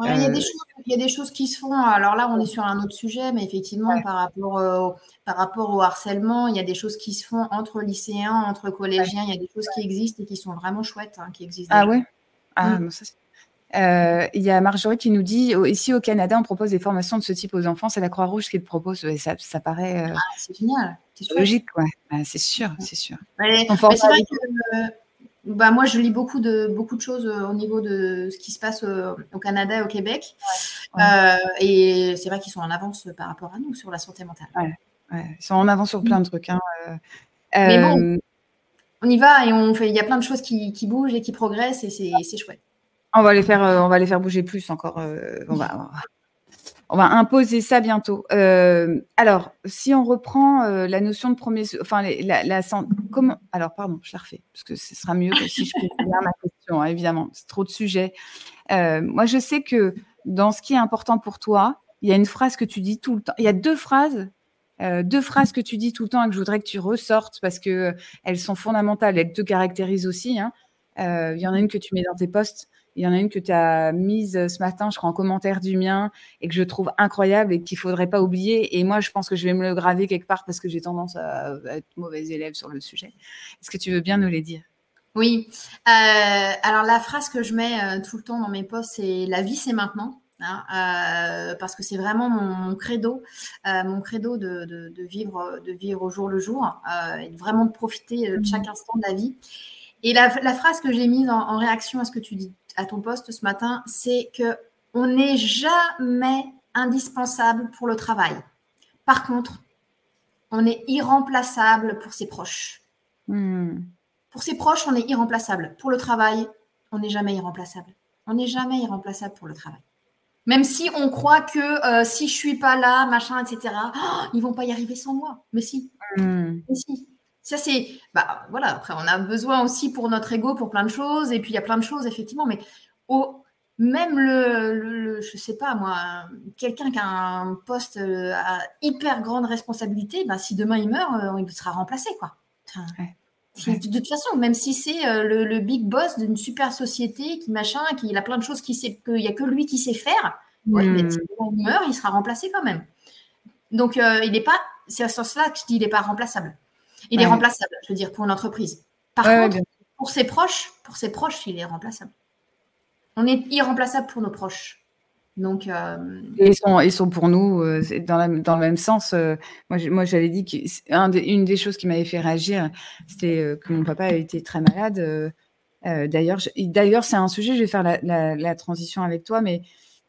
il, y a des euh, choses, il, y a des choses, qui se font. Alors là, on est sur un autre sujet, mais effectivement, par, rapport, au, par rapport au harcèlement, il y a des choses qui se font entre lycéens, entre collégiens. Il y a des choses qui existent et qui sont vraiment chouettes, hein, qui existent. Ah ouais? Ah, mm. euh, il y a Marjorie qui nous dit ici au Canada, on propose des formations de ce type aux enfants. C'est la Croix-Rouge qui le propose. Et ça, ça paraît. Ah, c'est génial. C'est logique, ouais. Bah, c'est sûr, c'est sûr. c'est vrai que bah, moi, je lis beaucoup de, beaucoup de choses euh, au niveau de ce qui se passe euh, au, Canada et au Québec. Euh, et c'est vrai qu'ils sont en avance par rapport à nous sur la santé mentale. Ils sont en avance sur plein de trucs. Hein. Mais bon, on y va et on fait. Il y a plein de choses qui, qui bougent et qui progressent et c'est chouette. On va les faire, on va les faire bouger plus encore. on va, on va imposer ça bientôt. Euh, alors, si on reprend euh, la notion de premier, enfin, la, comment Alors, pardon, je la refais parce que ce sera mieux que si je peux finir ma question. Hein, évidemment, c'est trop de sujets. Euh, moi, je sais que dans ce qui est important pour toi, il y a une phrase que tu dis tout le temps. Il y a deux phrases, deux phrases que tu dis tout le temps et que je voudrais que tu ressortes parce que elles sont fondamentales. Elles te caractérisent aussi. Hein. il y en a une que tu mets dans tes posts Il y en a une que tu as mise ce matin, je crois, en commentaire du mien, et que je trouve incroyable et qu'il faudrait pas oublier. Et moi, je pense que je vais me le graver quelque part parce que j'ai tendance à, être mauvaise élève sur le sujet. Est-ce que tu veux bien nous les dire? Oui. Euh, alors, la phrase que je mets euh, tout le temps dans mes posts, c'est La vie, c'est maintenant. Hein, euh, parce que c'est vraiment mon, credo, mon credo de, vivre, de vivre au jour le jour et de vraiment profiter de chaque mmh. instant de la vie. Et la, phrase que j'ai mise en, réaction à ce que tu dis à ton poste ce matin, c'est que on n'est jamais indispensable pour le travail. Par contre, on est irremplaçable pour ses proches. Hmm. Pour ses proches, on est irremplaçable. Pour le travail, on n'est jamais irremplaçable. On n'est jamais irremplaçable pour le travail. Même si on croit que euh, si je suis pas là, machin, etc., oh, [gasps] ils vont pas y arriver sans moi. Mais si. Hmm. Mais si. Ça, c'est. Bah, voilà, après, on a besoin aussi pour notre ego, pour plein de choses. Et puis, il y a plein de choses, effectivement. Mais au, même le, le, je sais pas moi, quelqu'un qui a un poste euh, à hyper grande responsabilité, bah, si demain il meurt, euh, il sera remplacé, quoi. De toute façon, même si c'est euh, le, big boss d'une super société, qui machin, qui a plein de choses, qui sait, qu'il n'y a que lui qui sait faire, mais si il meurt, il sera remplacé quand même. Donc, il n'est pas, c'est à ce sens-là que je dis, il n'est pas remplaçable. Il est remplaçable, je veux dire, pour une entreprise. Par contre, pour ses proches, pour ses proches, il est remplaçable. On est irremplaçable pour nos proches. Donc, euh, ils, sont, ils sont pour nous euh, dans, dans, le même sens. Euh, moi, j'avais dit qu'une des, des choses qui m'avait fait réagir, c'était que mon papa a été très malade. d'ailleurs, d'ailleurs, c'est un sujet. Je vais faire la, la transition avec toi, mais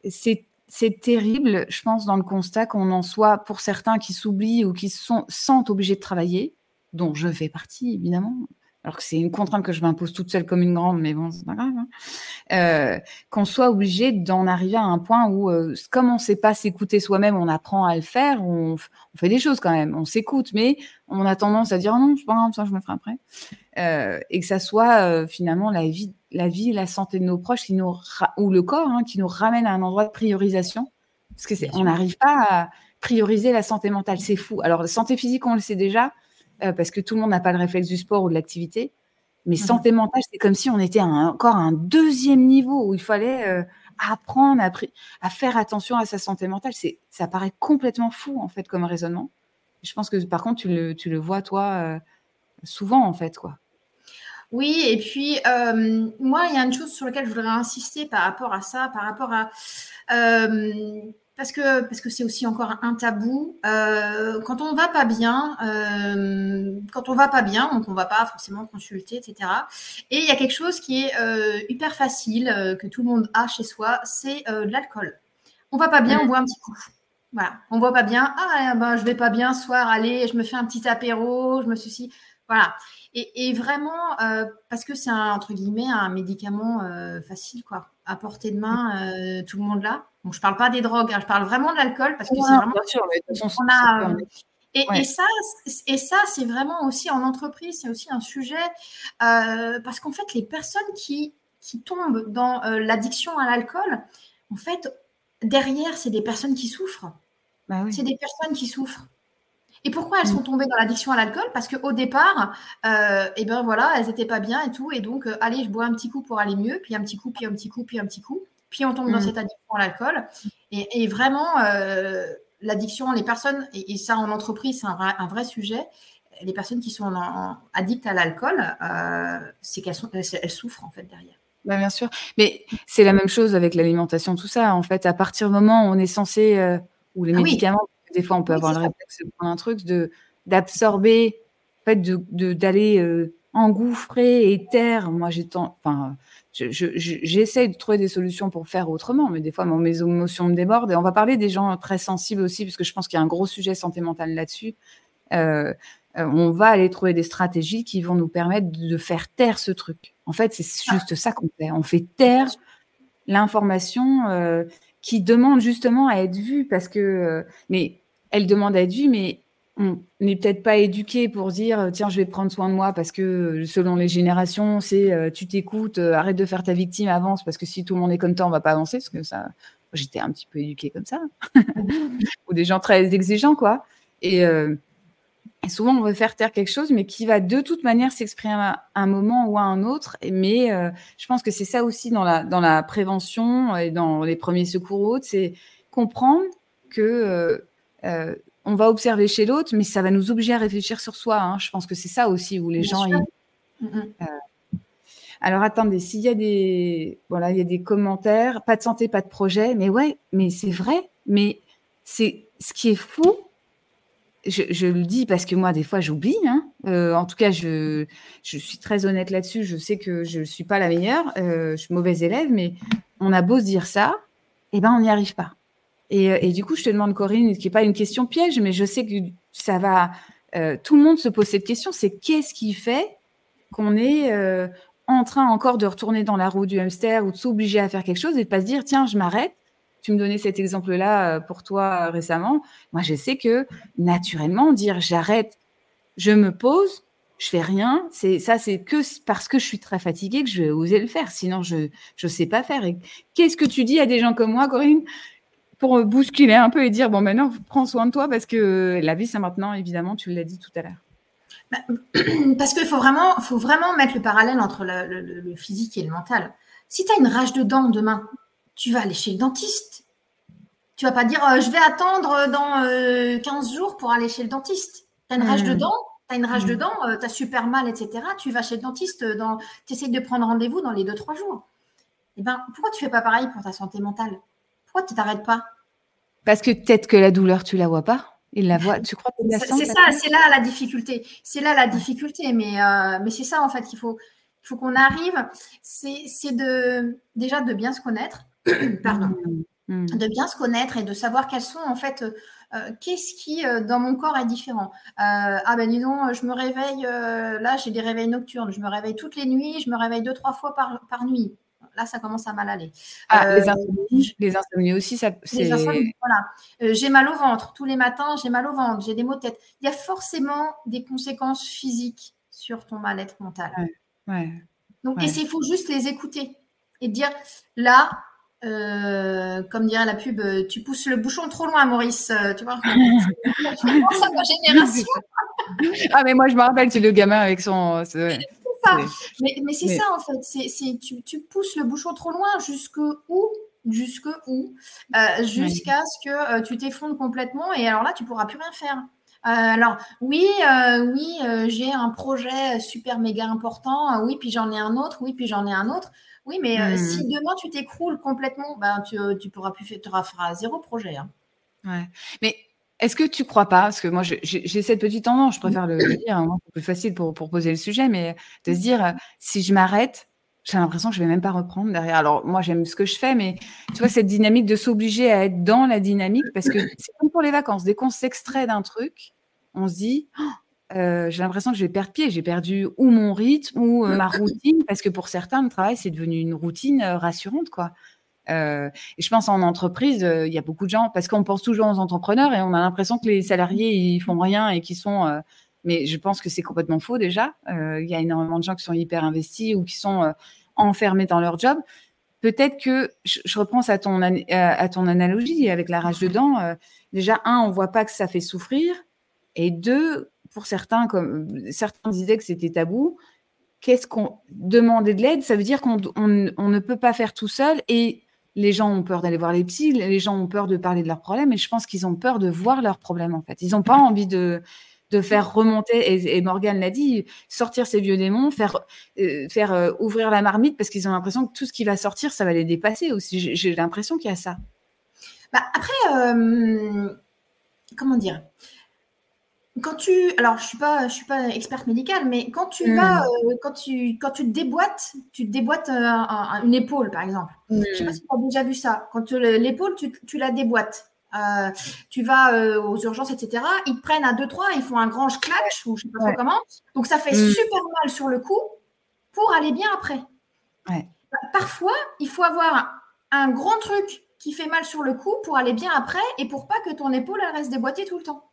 c'est c'est terrible, je pense, dans le constat qu'on en soit pour certains qui s'oublient ou qui sont, sentent obligés de travailler, dont je fais partie, évidemment, alors que c'est une contrainte que je m'impose toute seule comme une grande, mais bon, c'est pas grave, hein. euh, qu'on soit obligé d'en arriver à un point où, euh, comme on ne sait pas s'écouter soi-même, on apprend à le faire, on, fait des choses quand même, on s'écoute, mais on a tendance à dire oh non, c'est pas grave, ça je me ferai après, euh, et que ça soit finalement la vie, la vie, la santé de nos proches, qui nous ou le corps, hein, qui nous ramène à un endroit de priorisation, parce que on n'arrive pas à prioriser la santé mentale, c'est fou. Alors la santé physique, on le sait déjà euh, parce que tout le monde n'a pas le réflexe du sport ou de l'activité. Mais mmh santé mentale, c'est comme si on était encore à un deuxième niveau où il fallait euh, apprendre à, faire attention à sa santé mentale. C'est, ça paraît complètement fou, en fait, comme raisonnement. Je pense que, par contre, tu le, tu le vois, toi, euh, souvent, en fait, quoi. Oui, et puis, moi, il y a une chose sur laquelle je voudrais insister par rapport à ça, par rapport à parce que parce que c'est aussi encore un tabou. Euh, quand on va pas bien, euh, quand on va pas bien, donc on va pas forcément consulter, etc. Et il y a quelque chose qui est euh, hyper facile que tout le monde a chez soi, c'est de l'alcool. On va pas bien, on boit un petit coup. Voilà, on voit pas bien. Ah ben je vais pas bien ce soir. Allez, je me fais un petit apéro, je me suis voilà. Et, vraiment, parce que c'est entre guillemets un médicament facile, quoi, à portée de main, tout le monde là. Donc, je ne parle pas des drogues, hein, je parle vraiment de l'alcool parce que c'est vraiment. Bien sûr, a, et, ça, et ça c'est vraiment aussi en entreprise, c'est aussi un sujet euh, parce qu'en fait, les personnes qui, qui tombent dans euh, l'addiction à l'alcool, en fait, derrière, c'est des personnes qui souffrent. Bah c'est des personnes qui souffrent. Et pourquoi elles sont mm. tombées dans l'addiction à l'alcool? Parce qu'au départ, euh, eh ben voilà, elles n'étaient pas bien et tout. Et donc, euh, allez, je bois un petit coup pour aller mieux, puis un petit coup, puis un petit coup, puis un petit coup puis on tombe dans mm. cette addiction à l'alcool. Et, vraiment, euh, l'addiction, les personnes, et, ça en entreprise, c'est un, vrai sujet, les personnes qui sont addictes à l'alcool, c'est qu'elles elles, souffrent en fait derrière. Bah, bien sûr, mais c'est la même chose avec l'alimentation, tout ça. En fait, à partir du moment où on est censé, ou les ah médicaments, des fois on peut avoir le réflexe de prendre un truc, de d'absorber, en fait, de d'aller engouffrer et taire. Moi, j'ai enfin, j'essaie de trouver des solutions pour faire autrement, mais des fois, mes émotions me débordent. Et on va parler des gens très sensibles aussi, parce que je pense qu'il y a un gros sujet santé mentale là-dessus. Euh, euh, on va aller trouver des stratégies qui vont nous permettre de faire taire ce truc. En fait, c'est juste ça qu'on fait. On fait taire l'information euh, qui demande justement à être vue, parce que, mais elle demande à vue, mais on n'est peut-être pas éduqué pour dire tiens je vais prendre soin de moi parce que selon les générations c'est euh, tu t'écoutes euh, arrête de faire ta victime avance parce que si tout le monde est comme toi on va pas avancer parce que ça j'étais un petit peu éduquée comme ça [laughs] ou des gens très exigeants quoi et euh, Et souvent, on veut faire taire quelque chose, mais qui va de toute manière s'exprimer à un moment ou à un autre. Mais euh, je pense que c'est ça aussi dans la, dans la prévention et dans les premiers secours autres, c'est comprendre que euh, euh, on va observer chez l'autre, mais ça va nous obliger à réfléchir sur soi. Hein. Je pense que c'est ça aussi où les gens. Mm, mm. Alors attendez, s'il y a des voilà, il y a des commentaires, pas de santé, pas de projet, mais ouais, mais c'est vrai, mais c'est ce qui est fou, je, le dis parce que moi, des fois, j'oublie. Hein. Euh, en tout cas, je, je, suis très honnête là-dessus. Je sais que je ne suis pas la meilleure. Euh, je suis mauvaise élève, mais on a beau se dire ça, eh ben, on n'y arrive pas. Et, euh, et, du coup, je te demande, Corinne, ce qui n'est pas une question piège, mais je sais que ça va. tout le monde se pose cette question c'est qu'est-ce qui fait qu'on est en train encore de retourner dans la roue du hamster ou de s'obliger à faire quelque chose et de pas se dire tiens, je m'arrête tu me donnais cet exemple-là euh, pour toi euh, récemment. Moi, je sais que naturellement, dire j'arrête, je me pose, je fais rien, c'est ça, c'est que parce que je suis très fatiguée que je vais oser le faire. Sinon, je ne sais pas faire. Qu'est-ce que tu dis à des gens comme moi, Corinne, pour bousculer un peu et dire bon, maintenant, prends soin de toi parce que la vie, c'est maintenant, évidemment, tu l'as dit tout à l'heure. Bah, [clears throat] parce qu'il faut vraiment, faut vraiment mettre le parallèle entre le, le physique et le mental. Si tu as une rage de dents demain, tu vas aller chez le dentiste. Tu vas pas dire euh, je vais attendre dans 15 euh, jours pour aller chez le dentiste. Tu as une rage de hmm. dents, tu as une rage de hmm. dents, euh, tu as super mal, etc. Tu vas chez le dentiste, tu essayes de prendre rendez-vous dans les 2-3 jours. Eh ben, pourquoi tu fais pas pareil pour ta santé mentale? Pourquoi tu t'arrêtes pas? Parce que peut-être que la douleur, tu la vois pas. Il la voit. Tu crois C'est ça, c'est là la difficulté. C'est là la difficulté, mais, mais c'est ça en fait qu'il faut, il faut qu'on arrive. C'est de déjà de bien se connaître [clears throat] pardon, mmh. Mmh. de bien se connaître et de savoir quels sont en fait, euh, euh, qu'est-ce qui euh, dans mon corps est différent. ah ben dis donc, je me réveille, là j'ai des réveils nocturnes, je me réveille toutes les nuits, je me réveille deux, trois fois par, par nuit. Là, ça commence à mal aller. Ah, les, insomnies, aussi, ça, voilà. j'ai mal au ventre. Tous les matins, j'ai mal au ventre, j'ai des maux de tête. Il y a forcément des conséquences physiques sur ton mal-être mental. Donc, et il faut juste les écouter et dire là, euh, comme dirait la pub, euh, tu pousses le bouchon trop loin, Maurice. Euh, tu vois, [laughs] ça génération. ah, mais moi, je me rappelle, c'est le gamin avec son. Ça. Mais, c'est ça, en fait. C'est, tu, tu, pousses le bouchon trop loin jusque où Jusque où Jusqu'à ce que tu t'effondres complètement. Et alors là, tu pourras plus rien faire. alors oui, oui, j'ai un projet super méga important. oui, puis j'en ai un autre. Oui, puis j'en ai un autre. Oui, mais euh, si mmh. demain tu t'écroules complètement, ben, tu, ne euh, pourras plus faire, tu feras zéro projet. Hein. Ouais. Mais est-ce que tu crois pas, parce que moi j'ai cette petite tendance, je préfère le, [coughs] dire, hein, c'est plus facile pour, pour, poser le sujet, mais de se dire euh, si je m'arrête, j'ai l'impression que je vais même pas reprendre derrière. Alors moi j'aime ce que je fais, mais tu vois cette dynamique de s'obliger à être dans la dynamique, parce que [coughs] c'est comme pour les vacances, dès qu'on s'extrait d'un truc, on se dit oh, euh, j'ai l'impression que je vais perdre pied. J'ai perdu ou mon rythme ou euh, ma routine, parce que pour certains, le travail, c'est devenu une routine euh, rassurante, quoi. Et je pense en entreprise, il y a beaucoup de gens, parce qu'on pense toujours aux entrepreneurs et on a l'impression que les salariés, ils font rien et qui sont. mais je pense que c'est complètement faux déjà. Il y a énormément de gens qui sont hyper investis ou qui sont enfermés dans leur job. Peut-être que je, reprends à ton, à ton analogie avec la rage de dents. déjà, un, on voit pas que ça fait souffrir. Et deux, pour certains, comme certains disaient que c'était tabou, qu'est-ce qu'on demander de l'aide Ça veut dire qu'on ne peut pas faire tout seul et les gens ont peur d'aller voir les psys, les gens ont peur de parler de leurs problèmes et je pense qu'ils ont peur de voir leurs problèmes en fait. Ils n'ont pas envie de, de faire remonter, et, Morgane l'a dit, sortir ces vieux démons, faire, euh, faire euh, ouvrir la marmite parce qu'ils ont l'impression que tout ce qui va sortir, ça va les dépasser aussi. J'ai l'impression qu'il y a ça. Bah, après, euh, comment dire? Quand tu, alors je suis pas, je suis pas experte médicale, mais quand tu vas, hmm. euh, quand tu, quand tu te déboîtes, tu te déboîtes euh, une épaule, par exemple. Je ne sais pas si tu as déjà vu ça. Quand l'épaule, tu, tu, la déboîtes. Euh, tu vas aux urgences, etc. Ils te prennent à 2-3, ils font un grand clash ou je sais pas trop comment. Donc ça fait hmm. super mal sur le coup pour aller bien après. Bah, parfois, il faut avoir un grand truc qui fait mal sur le coup pour aller bien après et pour pas que ton épaule elle reste déboîtée tout le temps.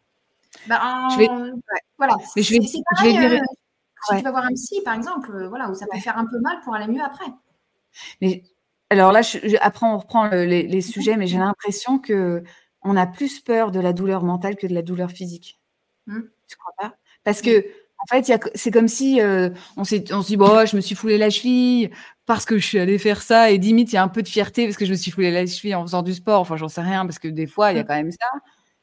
Bah, je vais, voilà. Mais je vais, pareil, euh, si tu vas voir un psy, par exemple, euh, voilà, où ça peut faire un peu mal pour aller mieux après. Mais alors là, après, on reprend les, sujets, mais j'ai l'impression que on a plus peur de la douleur mentale que de la douleur physique. Mmh. Tu crois pas? Parce que en fait, c'est comme si euh, on, se dit, bon, je me suis foulé la cheville parce que je suis allée faire ça. Et limite, il y a un peu de fierté parce que je me suis foulé la cheville en faisant du sport. Enfin, j'en sais rien parce que des fois, il y a mmh. quand même ça.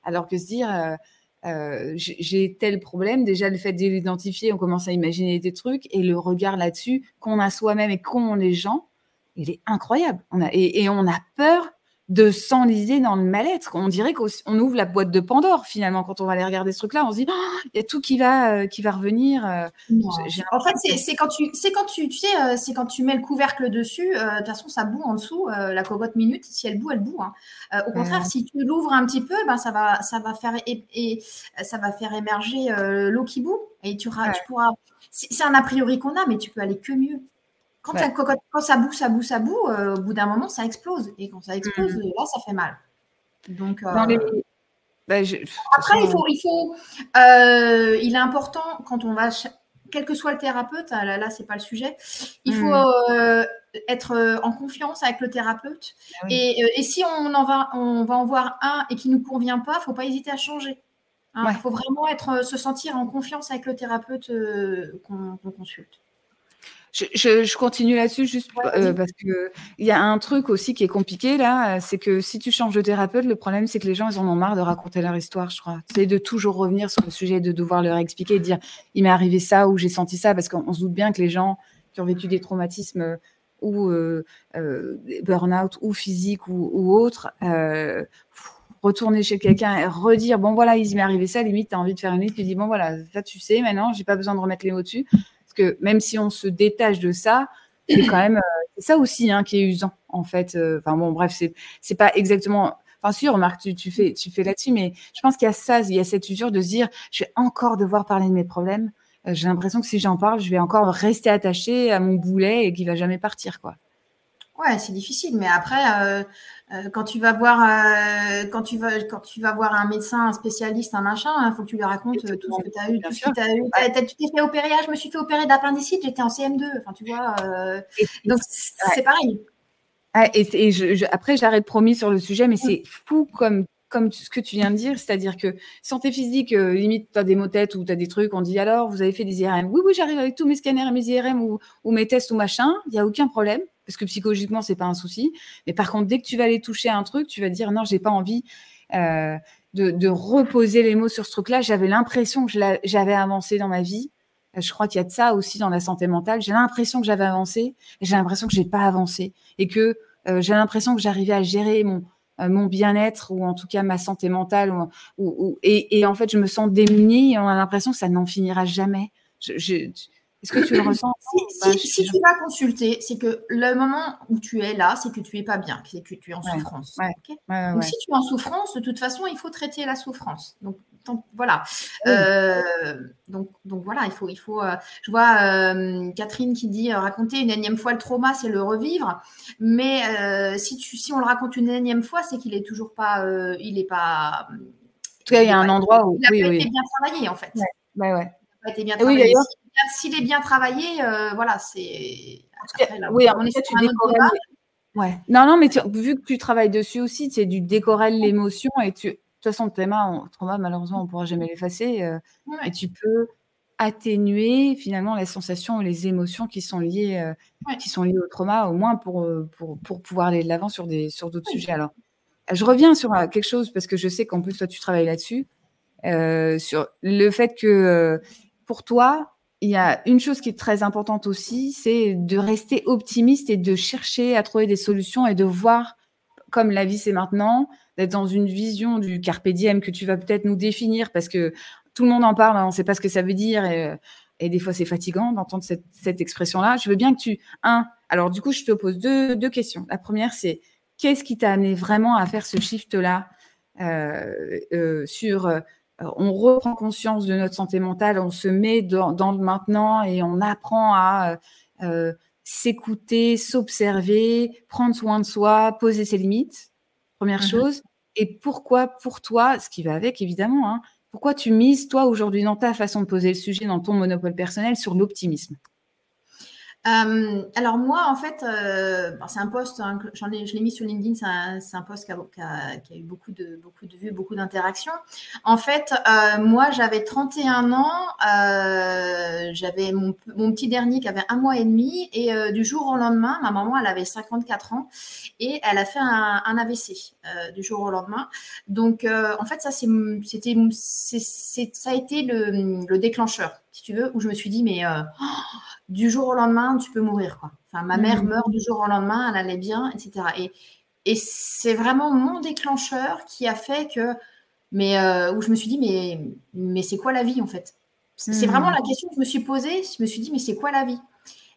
Alors que se dire, euh, euh, j'ai tel problème, déjà le fait de l'identifier, on commence à imaginer des trucs et le regard là-dessus qu'on a soi-même et qu'ont les gens, il est incroyable. Et on a peur de s'enliser dans le mal-être. On dirait qu'on ouvre la boîte de Pandore finalement quand on va aller regarder ce truc-là. On se dit, oh, il y a tout qui va, euh, qui va revenir. Euh. en fait, c'est quand tu, c'est quand tu, tu sais, euh, c'est quand tu mets le couvercle dessus. de toute façon, ça boue en dessous. la cocotte minute, si elle boue, elle boue. Hein. au contraire, si tu l'ouvres un petit peu, ben ça va, ça va faire et, ça va faire émerger l'eau qui boue et tu, tu pourras. C'est un a priori qu'on a, mais tu peux aller que mieux. Quand, ça boue, ça boue, ça boue, euh, au bout d'un moment, ça explose. Et quand ça explose, mmh. là, ça fait mal. Donc, euh, bah, Après, il faut, il, faut euh, il est important quand on va, quel que soit le thérapeute, ah là, là, c'est pas le sujet, il faut mmh. être en confiance avec le thérapeute. Ah et, si on en va, on va en voir un et qui nous convient pas, il faut pas hésiter à changer. Hein. Il faut vraiment être, se sentir en confiance avec le thérapeute qu'on consulte. Je, continue là-dessus juste euh, parce que il y a un truc aussi qui est compliqué là, c'est que si tu changes de thérapeute, le problème c'est que les gens ils en ont marre de raconter leur histoire, je crois. C'est de toujours revenir sur le sujet, de devoir leur expliquer, de dire il m'est arrivé ça ou j'ai senti ça, parce qu'on se doute bien que les gens qui ont vécu des traumatismes euh, ou euh, euh, burn-out ou physique ou, ou autre, retourner chez quelqu'un et redire bon voilà il m'est arrivé ça, limite tu as envie de faire une liste, tu dis bon voilà ça tu sais maintenant, j'ai pas besoin de remettre les mots dessus que même si on se détache de ça, c'est quand même euh, ça aussi hein, qui est usant en fait. Euh, enfin bon, bref, c'est pas exactement. Enfin, sûr, Marc, tu, tu fais, tu fais là-dessus, mais je pense qu'il y a ça, il y a cette usure de se dire, je vais encore devoir parler de mes problèmes. Euh, j'ai l'impression que si j'en parle, je vais encore rester attaché à mon boulet et qu'il va jamais partir, quoi. Ouais, c'est difficile, mais après, euh, quand tu vas voir, euh, quand tu vas, quand tu vas voir un médecin, un spécialiste, un machin, il hein, faut que tu lui racontes euh, tout ce que tu as eu, tout ce que tu as eu. tu t'es fait opérer, ah, je me suis fait opérer d'appendicite, j'étais en CM2. Enfin, tu vois. donc c'est pareil. et, je, après, j'arrête promis sur le sujet, mais c'est fou comme comme ce que tu viens de dire, c'est-à-dire que santé physique, limite, tu as des mots têtes ou tu as des trucs, on dit alors, vous avez fait des IRM. Oui, oui, j'arrive avec tous mes scanners et mes IRM ou, ou mes tests ou machin, il n'y a aucun problème parce que psychologiquement, c'est pas un souci. Mais par contre, dès que tu vas aller toucher un truc, tu vas dire non, j'ai pas envie euh, de, reposer les mots sur ce truc-là. J'avais l'impression que j'avais avancé dans ma vie. Euh, je crois qu'il y a de ça aussi dans la santé mentale. J'ai l'impression que j'avais avancé et j'ai l'impression que j'ai pas avancé et que euh, j'ai l'impression que j'arrivais à gérer mon bien-être ou en tout cas ma santé mentale et, en fait je me sens démunie et on a l'impression que ça n'en finira jamais. je, est-ce que tu le ressens Si, tu vas consulter, c'est que le moment où tu es là, c'est que tu es pas bien, c'est que tu es en souffrance. donc, si tu es en souffrance, de toute façon, il faut traiter la souffrance. Donc, voilà. Euh, donc, donc voilà, il faut, il faut. Euh, je vois euh, Catherine qui dit raconter une énième fois le trauma, c'est le revivre. Mais si tu, si on le raconte une énième fois, c'est qu'il est toujours pas, il est pas. En tout cas, il y a un endroit où il a pas été bien travaillé en fait. Ouais, ouais. Il a pas été bien travaillé s'il est bien travaillé, euh, voilà, c'est. Oui, on est tu Ouais. Non, non, mais vu que tu travailles dessus aussi, c'est du décorel l'émotion et tu. De toute façon, le trauma, malheureusement, on ne pourra jamais l'effacer. Euh, et tu peux atténuer finalement les sensations et les émotions qui sont liées, euh, qui sont liées au trauma, au moins pour, pour, pour pouvoir aller de l'avant sur des sur d'autres sujets. Alors, je reviens sur quelque chose parce que je sais qu'en plus toi tu travailles là-dessus, sur le fait que pour toi, il y a une chose qui est très importante aussi, c'est de rester optimiste et de chercher à trouver des solutions et de voir comme la vie c'est maintenant, d'être dans une vision du carpe diem que tu vas peut-être nous définir parce que tout le monde en parle, hein, on ne sait pas ce que ça veut dire et, des fois c'est fatigant d'entendre cette, expression-là. Je veux bien que tu, un, alors du coup je te pose deux, questions. La première c'est qu'est-ce qui t'a amené vraiment à faire ce shift-là euh, euh, sur euh, on reprend conscience de notre santé mentale, on se met dans, le maintenant et on apprend à euh, euh, s'écouter, s'observer, prendre soin de soi, poser ses limites, première mmh chose. Et pourquoi, pour toi, ce qui va avec évidemment, hein, pourquoi tu mises, toi, aujourd'hui, dans ta façon de poser le sujet, dans ton monopole personnel, sur l'optimisme? Euh, alors moi, en fait, euh, c'est un poste, hein, j'en ai, je l'ai mis sur LinkedIn, c'est un, poste qui a, eu beaucoup de, beaucoup de vues, beaucoup d'interactions. En fait, euh, moi, j'avais 31 ans, j'avais mon, petit dernier qui avait un mois et demi, et du jour au lendemain, ma maman, elle avait 54 ans, et elle a fait un, AVC du jour au lendemain. Donc, en fait, ça, c'était, ça a été le, le déclencheur, si tu veux, où je me suis dit, mais [gasps] du jour au lendemain, tu peux mourir. Quoi. Enfin, ma mère mm. meurt du jour au lendemain, elle allait bien, etc. Et, et c'est vraiment mon déclencheur qui a fait que, mais euh, où je me suis dit, mais, mais c'est quoi la vie en fait? C'est vraiment mm. la question que je me suis posée. Je me suis dit, mais c'est quoi la vie?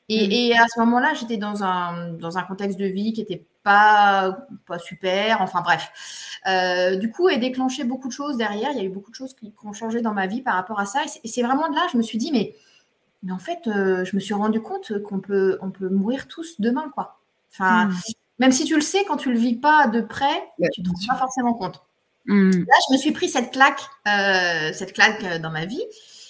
Et, mm. et, à ce moment-là, j'étais dans un, dans un contexte de vie qui n'était pas, pas super. Enfin bref. Euh, du coup, et déclenché beaucoup de choses derrière. Il y a eu beaucoup de choses qui, qui ont changé dans ma vie par rapport à ça. Et c'est vraiment de là, je me suis dit, mais mais en fait, euh, je me suis rendu compte qu'on peut, on peut mourir tous demain, quoi. Enfin, hmm. même si tu le sais, quand tu le vis pas de près, tu ne te rends pas forcément compte. Hmm. Là, je me suis pris cette claque, euh, cette claque dans ma vie,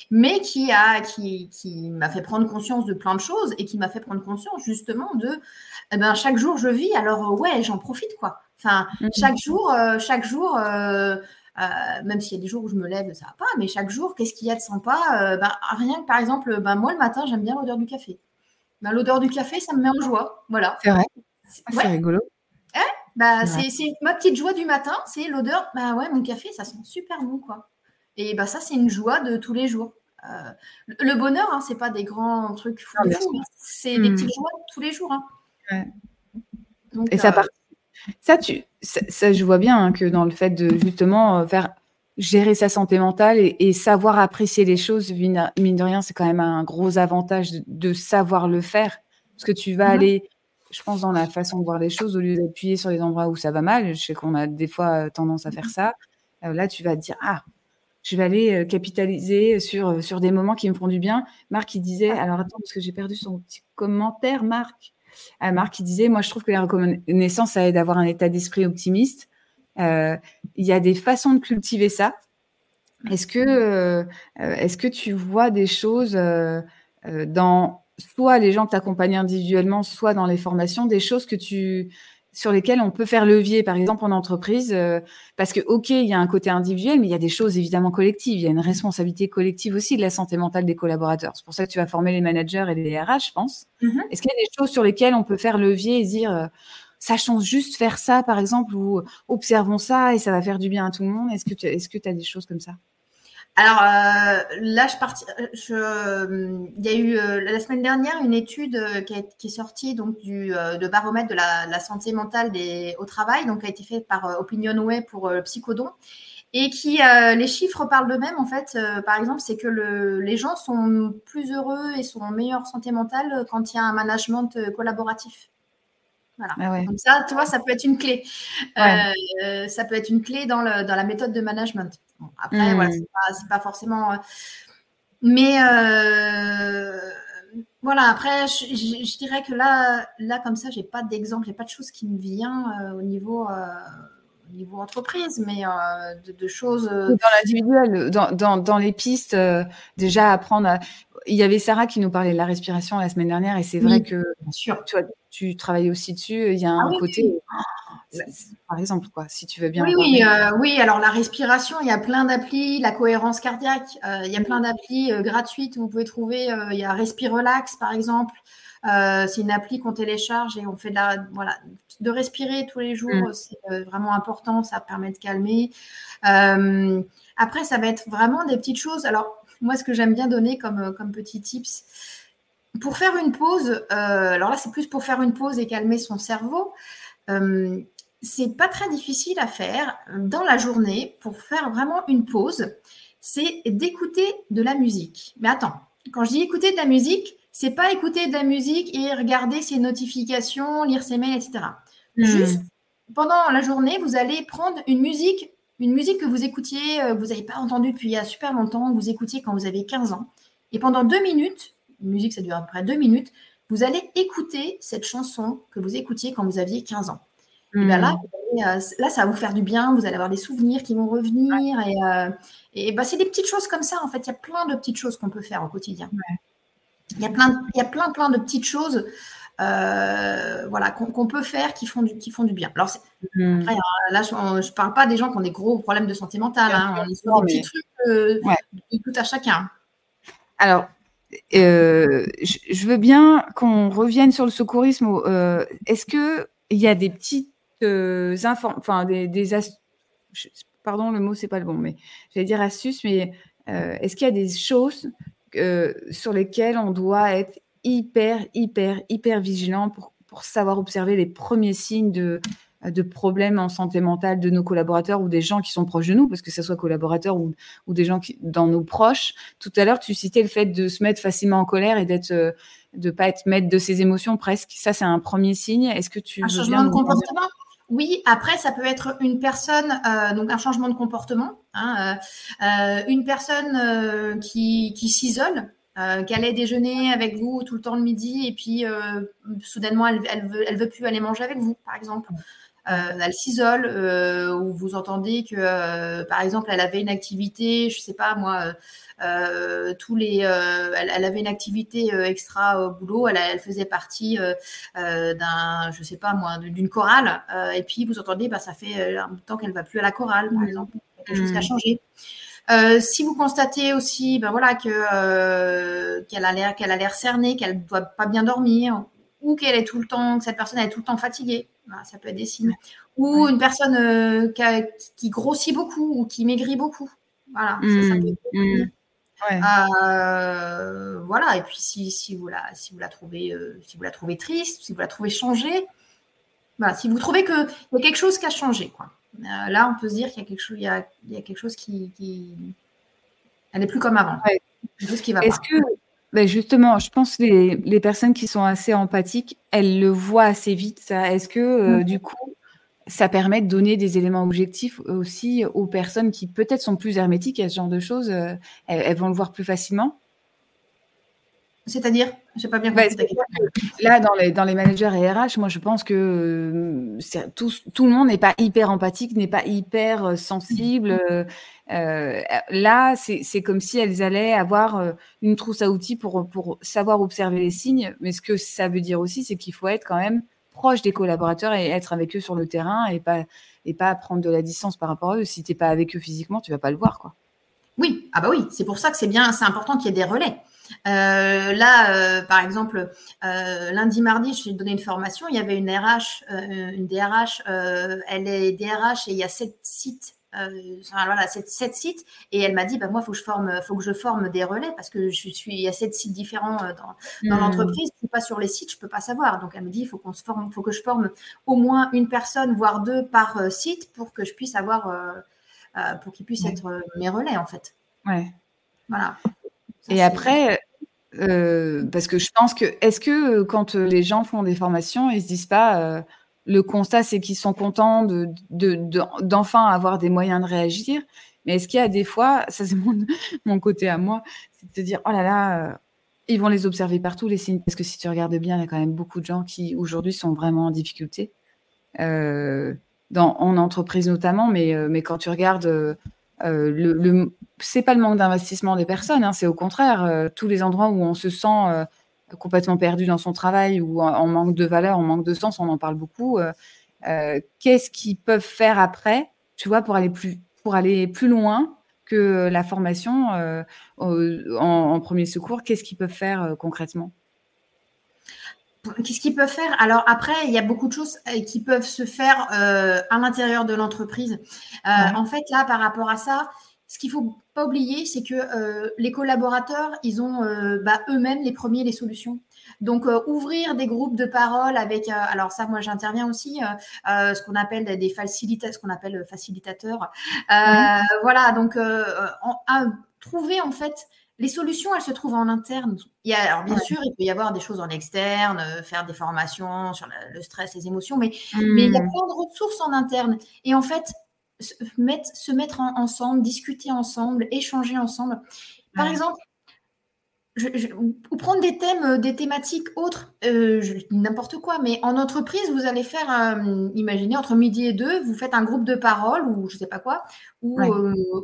mais qui a, qui, qui m'a fait prendre conscience de plein de choses et qui m'a fait prendre conscience justement de, eh ben, chaque jour je vis, alors ouais, j'en profite, quoi. Enfin, hmm. chaque jour, chaque jour. Euh, même s'il y a des jours où je me lève, ça va pas, mais chaque jour, qu'est-ce qu'il y a de sympa euh, ben, Rien que par exemple, ben, moi le matin, j'aime bien l'odeur du café. Ben, l'odeur du café, ça me met en joie. Voilà. C'est vrai. C'est rigolo. Eh, bah, C'est ma petite joie du matin, c'est l'odeur. Bah ouais, mon café, ça sent super bon, quoi. Et bah, ça, c'est une joie de tous les jours. Euh, le bonheur, hein, c'est pas des grands trucs fous, c'est des hmm. petites joies de tous les jours. Hein. Et ça part ça, tu, ça, je vois bien hein, que dans le fait de justement euh, faire gérer sa santé mentale et, savoir apprécier les choses, mine de rien, c'est quand même un gros avantage de, savoir le faire. Parce que tu vas mmh aller, je pense, dans la façon de voir les choses, au lieu d'appuyer sur les endroits où ça va mal. Je sais qu'on a des fois euh, tendance à faire mmh ça. Euh, là, tu vas te dire, ah, je vais aller capitaliser sur, sur des moments qui me font du bien. Marc, il disait, ah. alors attends, parce que j'ai perdu son petit commentaire, Marc. Marc qui disait, moi je trouve que la reconnaissance, ça aide à avoir un état d'esprit optimiste. Euh, il y a des façons de cultiver ça. Est-ce que, euh, est que tu vois des choses euh, dans soit les gens que tu accompagnes individuellement, soit dans les formations, des choses que tu, sur lesquels on peut faire levier, par exemple en entreprise, euh, parce que ok, il y a un côté individuel, mais il y a des choses évidemment collectives. Il y a une responsabilité collective aussi de la santé mentale des collaborateurs. C'est pour ça que tu vas former les managers et les RH, je pense. Mm-hmm. Est-ce qu'il y a des choses sur lesquelles on peut faire levier et dire euh, sachons juste faire ça, par exemple, ou observons ça et ça va faire du bien à tout le monde Est-ce que tu est-ce que tu as des choses comme ça? Alors euh, là, je parti, je, il y a eu euh, la semaine dernière une étude euh, qui, est sortie donc du de baromètre de la, santé mentale des, au travail, donc qui a été faite par Opinionway pour Psychodon et qui les chiffres parlent d'eux-mêmes en fait. par exemple, c'est que le, les gens sont plus heureux et sont en meilleure santé mentale quand il y a un management collaboratif. Voilà. Ah Donc ça, tu vois, ça peut être une clé. ça peut être une clé dans, le, dans la méthode de management après, voilà, hmm. c'est pas, forcément. Euh, mais euh, voilà, après, je, dirais que là, là comme ça, j'ai pas d'exemple, j'ai pas de choses qui me vient euh, au niveau niveau entreprise, mais de, choses. Dans l'individuel, dans, dans, dans, les pistes, déjà apprendre. Il y avait Sarah qui nous parlait de la respiration la semaine dernière, et c'est vrai que bien sûr. Tu, tu travailles aussi dessus. Il y a ah un côté par exemple, quoi, si tu veux bien. Oui, oui, euh, oui, alors la respiration, il y a plein d'applis, la cohérence cardiaque, euh, il y a plein d'applis euh, gratuites où vous pouvez trouver, il y a Respirelax, par exemple. c'est une appli qu'on télécharge et on fait de la, voilà, de respirer tous les jours, mm. c'est vraiment important, ça permet de calmer. après, ça va être vraiment des petites choses. Alors, moi, ce que j'aime bien donner comme, comme petit tips, pour faire une pause, alors là, c'est plus pour faire une pause et calmer son cerveau c'est pas très difficile à faire dans la journée pour faire vraiment une pause. C'est d'écouter de la musique. Mais attends, quand je dis écouter de la musique, c'est pas écouter de la musique et regarder ses notifications, lire ses mails, etc. Hmm. Juste pendant la journée, vous allez prendre une musique, une musique que vous écoutiez, euh, vous n'avez pas entendu depuis il y a super longtemps, que vous écoutiez quand vous avez 15 ans. Et pendant deux minutes, une musique ça dure à peu près deux minutes, vous allez écouter cette chanson que vous écoutiez quand vous aviez 15 ans. Et ben là, hmm. euh, là, ça va vous faire du bien, vous allez avoir des souvenirs qui vont revenir. Et, euh, et bah, c'est des petites choses comme ça, en fait. Il y a plein de petites choses qu'on peut faire au quotidien. il y a plein, il y a plein, plein de petites choses euh, voilà, qu'on peut faire qui font du, qui font du bien. Alors, mmh. après, hein, là, je ne parle pas des gens qui ont des gros problèmes de santé mentale. Hein, on est sur des petits trucs euh, tout à chacun. Alors, euh, je, veux bien qu'on revienne sur le secourisme. Est-ce qu'il y a des petites informations, enfin, des, des pardon, le mot, c'est pas le bon, mais j'allais dire astuces, mais est-ce qu'il y a des choses sur lesquelles on doit être hyper, hyper, hyper vigilant pour, pour savoir observer les premiers signes de, de problèmes en santé mentale de nos collaborateurs ou des gens qui sont proches de nous, parce que ce soit collaborateurs ou, ou des gens qui, dans nos proches. Tout à l'heure, tu citais le fait de se mettre facilement en colère et d'être euh, de pas être maître de ses émotions presque. Ça, c'est un premier signe. Est-ce que tu un changement de comportement? Oui, après, ça peut être une personne, euh, donc un changement de comportement, hein, euh, euh une personne qui, qui s'isole, euh, qu'elle ait déjeuné avec vous tout le temps le midi et puis euh, soudainement elle, elle, veut, elle veut plus aller manger avec vous, par exemple. Euh, elle s'isole ou vous entendez que, par exemple, elle avait une activité, je sais pas moi, tous les, elle, avait une activité extra au boulot, elle, elle faisait partie d'un, je sais pas moi, d'une chorale, et puis vous entendez, bah, ça fait un temps qu'elle va plus à la chorale, par exemple, quelque chose qui a mmh. changé. Euh, si vous constatez aussi, ben voilà, que euh, qu'elle a l'air qu'elle a l'air cernée, qu'elle doit pas bien dormir, ou qu'elle est tout le temps, que cette personne est tout le temps fatiguée, ben, ça peut être des signes. Ou une personne euh, qui, grossit beaucoup ou qui maigrit beaucoup, voilà, ça, mmh. peut être mmh. Ouais. voilà, et puis si, si, vous la, si, vous la trouvez, si vous la trouvez triste, si vous la trouvez changée, voilà, si vous trouvez qu'il y a quelque chose qui a changé, quoi. Euh, là, on peut se dire qu'il y a quelque chose, il y a, quelque chose qui, elle n'est plus comme avant. Est-ce que, ben justement, je pense que les, personnes qui sont assez empathiques, elles le voient assez vite. Ça. Est-ce que euh, du coup, ça permet de donner des éléments objectifs aussi aux personnes qui peut-être sont plus hermétiques à ce genre de choses euh, elles, vont le voir plus facilement? C'est-à-dire Je pas bien bah, là, dans les, dans les managers et RH, moi, je pense que euh, tout, tout, le monde n'est pas hyper empathique, n'est pas hyper euh, sensible. Mm-hmm. Euh, là, c'est comme si elles allaient avoir une trousse à outils pour, pour savoir observer les signes. Mais ce que ça veut dire aussi, c'est qu'il faut être quand même proche des collaborateurs et être avec eux sur le terrain et pas, et pas prendre de la distance par rapport à eux. Si tu n'es pas avec eux physiquement, tu vas pas le voir. quoi. Oui, ah bah oui, c'est pour ça que c'est bien, c'est important qu'il y ait des relais. Euh, là, euh, par exemple, euh, lundi, mardi, je suis donné une formation. Il y avait une RH, une DRH. elle est DRH et il y a sept sites. voilà, sept, sites. Et elle m'a dit, bah, moi, faut que je forme, faut que je forme des relais parce que je suis, il y a sept sites différents dans, dans mmh. l'entreprise. Je suis pas sur les sites, je peux pas savoir. Donc, elle me dit, il faut qu'on se forme, faut que je forme au moins une personne, voire deux par site pour que je puisse avoir, pour qu'ils puissent être mes relais, en fait. Ouais. Voilà. Et après, euh, parce que je pense que, est-ce que euh, quand euh, les gens font des formations, ils se disent pas, le constat c'est qu'ils sont contents de, d'enfin avoir des moyens de réagir, mais est-ce qu'il y a des fois, [laughs] ça c'est mon, mon côté à moi, c'est de se dire, oh là là, ils vont les observer partout les signes, parce que si tu regardes bien, il y a quand même beaucoup de gens qui aujourd'hui sont vraiment en difficulté, dans, en entreprise notamment, mais, mais quand tu regardes euh, le, c'est pas le manque d'investissement des personnes, hein, c'est au contraire euh, tous les endroits où on se sent euh, complètement perdu dans son travail ou en, manque de valeur, en manque de sens, on en parle beaucoup. Qu'est-ce qu'ils peuvent faire après, tu vois, pour aller plus, pour aller plus loin que la formation en, premier secours Qu'est-ce qu'ils peuvent faire concrètement? Qu'est-ce qu'ils peuvent faire? Alors après, il y a beaucoup de choses euh, qui peuvent se faire euh, à l'intérieur de l'entreprise. Euh, en fait, là, par rapport à ça, ce qu'il faut pas oublier, c'est que les collaborateurs, ils ont bah, eux-mêmes les premiers les solutions. Donc, ouvrir des groupes de parole avec, alors ça, moi, j'interviens aussi, ce qu'on appelle des facilitateurs, ce qu'on appelle facilitateurs. Voilà, donc, trouver en fait les solutions, elles se trouvent en interne. Il y a, alors bien sûr, il peut y avoir des choses en externe, euh, faire des formations sur le stress, les émotions, mais, mais il y a mmh. plein de ressources en interne. Et en fait, se mettre, se mettre ensemble, discuter ensemble, échanger ensemble. Par exemple, ou prendre des thèmes, euh, des thématiques autres, euh, n'importe quoi, mais en entreprise, vous allez faire, imaginez, entre midi et deux, vous faites un groupe de parole ou je ne sais pas quoi, ou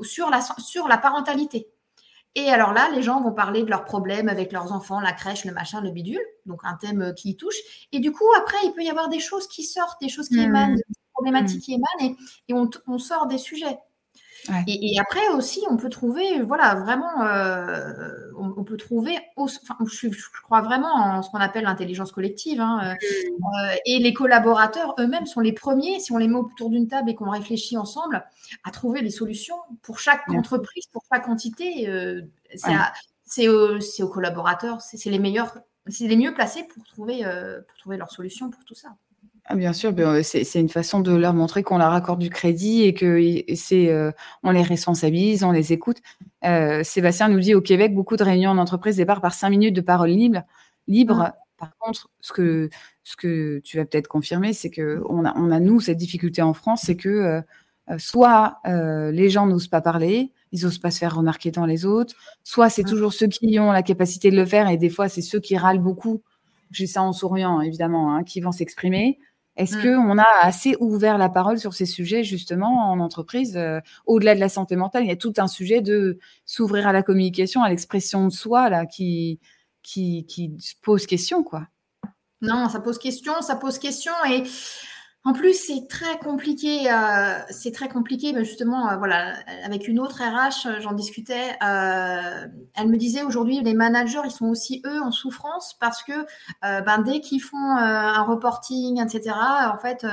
sur, la, sur la parentalité. Et alors là, les gens vont parler de leurs problèmes avec leurs enfants, la crèche, le machin, le bidule, donc un thème qui touche. Et du coup, après, il peut y avoir des choses qui sortent, des choses qui mmh. émanent, des problématiques mmh. qui émanent, et, on, sort des sujets. Et, après aussi, on peut trouver, voilà, vraiment, euh, on, peut trouver, enfin, je, crois vraiment en ce qu'on appelle l'intelligence collective. Hein, euh, mmh. euh, et les collaborateurs eux-mêmes sont les premiers, si on les met autour d'une table et qu'on réfléchit ensemble, à trouver les solutions pour chaque entreprise, pour chaque entité. c'est aux, collaborateurs, c'est les meilleurs, c'est les mieux placés pour trouver, pour trouver leurs solutions pour tout ça. Ah, bien sûr, ben, c'est une façon de leur montrer qu'on leur accorde du crédit et que c'est, euh, on les responsabilise, on les écoute. Euh, Sébastien nous dit au Québec, beaucoup de réunions en entreprise départent par cinq minutes de parole libre. libre. Par contre, ce que, ce que tu vas peut-être confirmer, c'est qu'on a, on a, nous, cette difficulté en France, c'est que euh, soit les gens n'osent pas parler, ils n'osent pas se faire remarquer dans les autres, soit c'est toujours ceux qui ont la capacité de le faire et des fois, c'est ceux qui râlent beaucoup. J'ai ça en souriant, évidemment, hein, qui vont s'exprimer. Est-ce mmh. qu'on a assez ouvert la parole sur ces sujets, justement, en entreprise euh, Au-delà de la santé mentale, il y a tout un sujet de s'ouvrir à la communication, à l'expression de soi, là, qui, qui, qui pose question, quoi. Non, ça pose question, ça pose question. Et en plus, c'est très compliqué. Euh, c'est très compliqué, mais justement, euh, voilà, avec une autre RH, euh, j'en discutais. elle me disait aujourd'hui, les managers, ils sont aussi eux en souffrance parce que ben, dès qu'ils font un reporting, etc., en fait,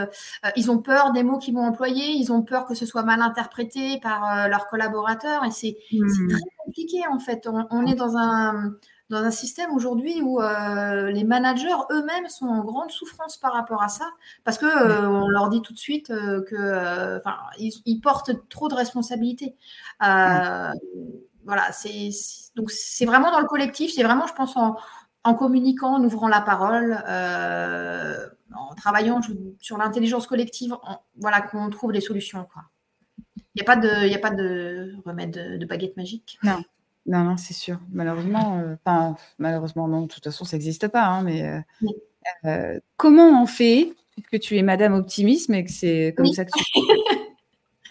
ils ont peur des mots qu'ils vont employer, ils ont peur que ce soit mal interprété par leurs collaborateurs, et c'est mmh. très compliqué en fait. on est dans un dans un système aujourd'hui où euh, les managers eux-mêmes sont en grande souffrance par rapport à ça, parce que euh, on leur dit tout de suite euh, que, ils, portent trop de responsabilités. Voilà, c'est donc c'est vraiment dans le collectif, c'est vraiment, je pense, en, communiquant, en ouvrant la parole, en travaillant sur l'intelligence collective, voilà, qu'on trouve des solutions. Il n'y a pas de, a pas de remède de, de baguette magique. Non. Non, non, c'est sûr. Malheureusement, euh, malheureusement, non, de toute façon, ça n'existe pas, hein, mais euh, euh, comment on fait, puisque tu es madame optimisme et que c'est comme ça que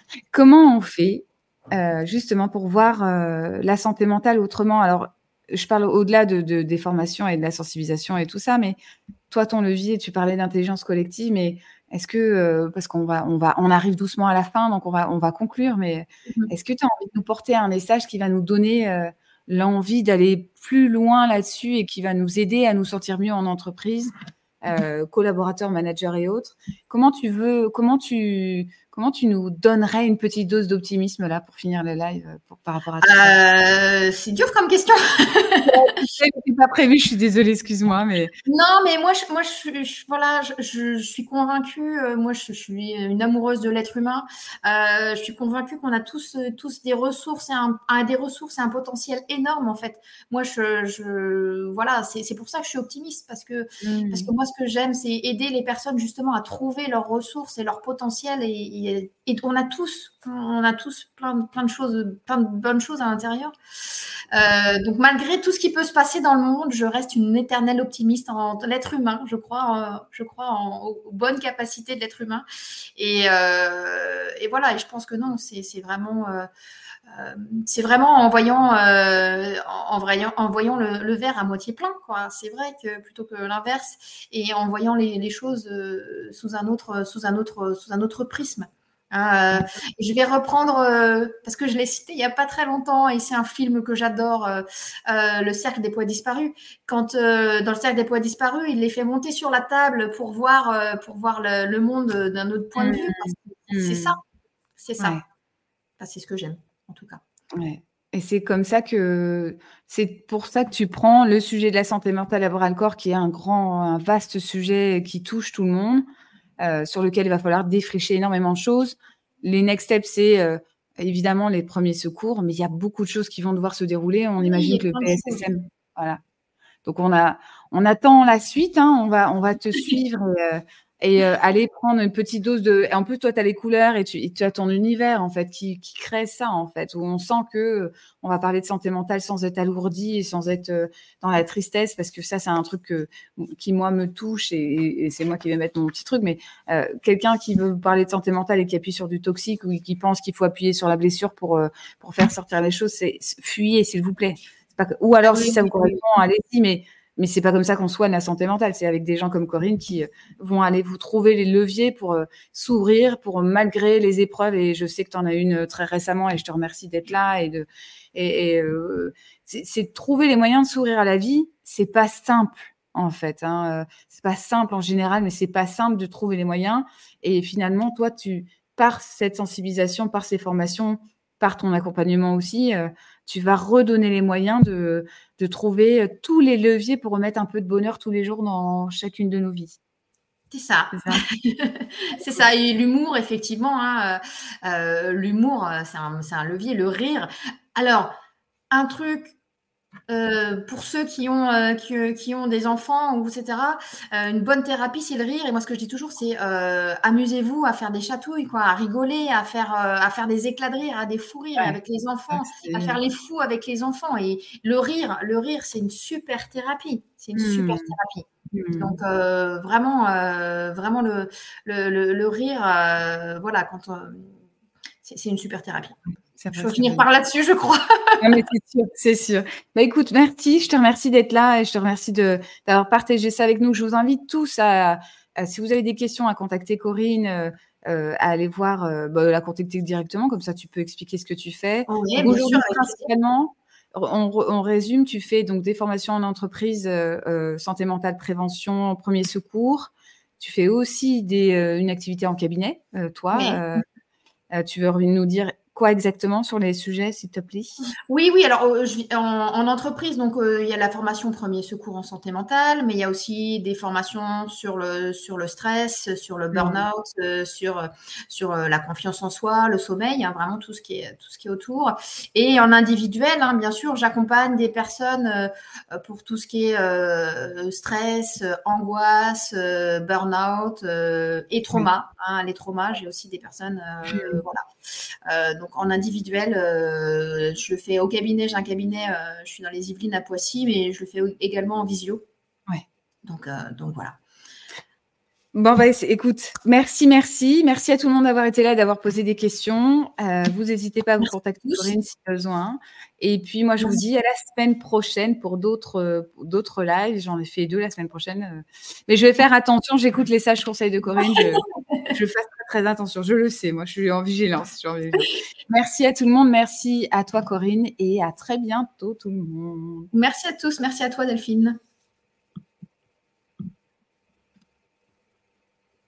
tu comment on fait, justement pour voir, la santé mentale autrement? Alors, je parle au-delà de des formations et de la sensibilisation et tout ça, mais toi, ton levier, tu parlais d'intelligence collective, mais est-ce que, euh, parce qu'on va, on va, on arrive doucement à la fin, donc on va, on va conclure, mais mmh est-ce que tu as envie de nous porter un message qui va nous donner euh, l'envie d'aller plus loin là-dessus et qui va nous aider à nous sentir mieux en entreprise, euh, collaborateurs, managers et autres? Comment tu veux, comment tu, Comment tu nous donnerais une petite dose d'optimisme là pour finir le live euh, par rapport à ça? Euh, C'est dur comme question. [laughs] c'est pas prévu, je suis désolée, excuse-moi, mais. Non, mais moi, je, moi, je, voilà, je, suis convaincue. Euh, moi, je, suis une amoureuse de l'être humain. je suis convaincue qu'on a tous, tous des ressources et un, des ressources et un potentiel énorme en fait. Moi, je, voilà, c'est pour ça que je suis optimiste parce que mmh. parce que moi, ce que j'aime, c'est aider les personnes justement à trouver leurs ressources et leur potentiel et et, on a tous, on a tous plein, de choses, plein de bonnes choses à l'intérieur. Euh, donc malgré tout ce qui peut se passer dans le monde, je reste une éternelle optimiste en, l'être humain. Je crois, je crois en, aux bonnes capacités de l'être humain. Et, euh, et, voilà. Et je pense que non, c'est vraiment. Euh, c'est vraiment en voyant, en, voyant, en voyant le, verre à moitié plein. C'est vrai que plutôt que l'inverse, et en voyant les, les choses sous un autre, sous un autre, sous un autre prisme. Euh, je vais reprendre, euh, parce que je l'ai cité il n'y a pas très longtemps, et c'est un film que j'adore, euh, Le Cercle des Poids Disparus. Quand dans le Cercle des Poids Disparus, il les fait monter sur la table pour voir, pour voir le, monde d'un autre point de vue. Mmh. C'est ça. C'est ça. c'est ce que j'aime, en tout cas. Et c'est comme ça que c'est pour ça que tu prends le sujet de la santé mentale à bras le corps, qui est un grand, un vaste sujet qui touche tout le monde. Euh, sur lequel il va falloir défricher énormément de choses. Les next steps, c'est euh, évidemment les premiers secours, mais il y a beaucoup de choses qui vont devoir se dérouler. On imagine que le PSSM, voilà. Donc on a, on attend la suite. Hein. on va, on va te [laughs] suivre. Euh, et euh, aller prendre une petite dose de. Et en plus, toi, tu as les couleurs et tu, tu, as ton univers, en fait, qui, qui, crée ça, en fait, où on sent que euh, on va parler de santé mentale sans être alourdi et sans être euh, dans la tristesse, parce que ça, c'est un truc que, qui, moi, me touche et, et c'est moi qui vais mettre mon petit truc. Mais quelqu'un qui veut parler de santé mentale et qui appuie sur du toxique ou qui pense qu'il faut appuyer sur la blessure pour, pour faire sortir les choses, c'est fuyez, s'il vous plaît. Pas que... Ou alors, si ça vous correspond, allez-y, mais mais c'est pas comme ça qu'on soigne la santé mentale. C'est avec des gens comme Corinne qui euh, vont aller vous trouver les leviers pour euh, s'ouvrir, pour malgré les épreuves. Et je sais que tu en as une euh, très récemment et je te remercie d'être là. Et de, et, c'est trouver les moyens de s'ouvrir à la vie. C'est pas simple en fait. Hein. C'est pas simple en général, mais c'est pas simple de trouver les moyens. Et finalement, toi, tu par cette sensibilisation, par ces formations, par ton accompagnement aussi, tu vas redonner les moyens de, de trouver euh, tous les leviers pour remettre un peu de bonheur tous les jours dans chacune de nos vies. C'est ça. C'est ça. [laughs] Et l'humour, effectivement, hein, euh, euh, l'humour, c'est un, un, levier, le rire. Alors, un truc euh, pour ceux qui ont, euh, qui, qui, ont des enfants, ou etc., euh, une bonne thérapie, c'est le rire. Et moi, ce que je dis toujours, c'est amusez-vous à faire des chatouilles, quoi, à rigoler, à faire, à faire des éclats de rire, à des fous rires avec les enfants, à faire les fous avec les enfants. Et le rire, le rire, c'est une super thérapie. C'est une super mmh. thérapie. Mmh. Donc vraiment, vraiment le, le, le, rire, voilà, quand c'est une super thérapie. Je vais finir par là-dessus, je crois. [laughs] c'est sûr. Bah, écoute, merci. Je te remercie d'être là et je te remercie d'avoir partagé ça avec nous. Je vous invite tous à, si vous avez des questions, à contacter Corinne. Euh, euh, à aller voir, euh, bah, la contacter directement, comme ça tu peux expliquer ce que tu fais. Oui, bien sûr, principalement, on, on, résume, tu fais donc des formations en entreprise, santé mentale, prévention, premier secours. Tu fais aussi des, une activité en cabinet, toi. tu veux nous dire quoi exactement sur les sujets, s'il te plaît? Oui, oui. Alors, euh, je, en, entreprise, donc euh, il y a la formation premier secours en santé mentale, mais il y a aussi des formations sur le sur le stress, sur le mmh. burn-out, euh, sur sur la confiance en soi, le sommeil, hein, vraiment tout ce qui est tout ce qui est autour. Et en individuel, hein, bien sûr, j'accompagne des personnes pour tout ce qui est stress, angoisse, burn-out et trauma. Hein, les traumas, j'ai aussi des personnes, mmh. voilà. donc en individuel, euh, je le fais au cabinet. J'ai un cabinet, euh, je suis dans les Yvelines à Poissy, mais je le fais également en visio. Ouais. Donc, euh, donc voilà. Bon, bah, écoute, merci, merci. Merci à tout le monde d'avoir été là, d'avoir posé des questions. vous n'hésitez pas à vous contacter Corinne si besoin. Et puis, moi, je vous dis à la semaine prochaine pour d'autres d'autres lives. J'en ai fait deux la semaine prochaine. Mais je vais faire attention. J'écoute les sages conseils de Corinne. Je, [laughs] je fais très, attention. Je le sais. Moi, je suis en vigilance. [laughs] Merci à tout le monde. Merci à toi, Corinne. Et à très bientôt, tout le monde. Merci à tous. Merci à toi, Delphine.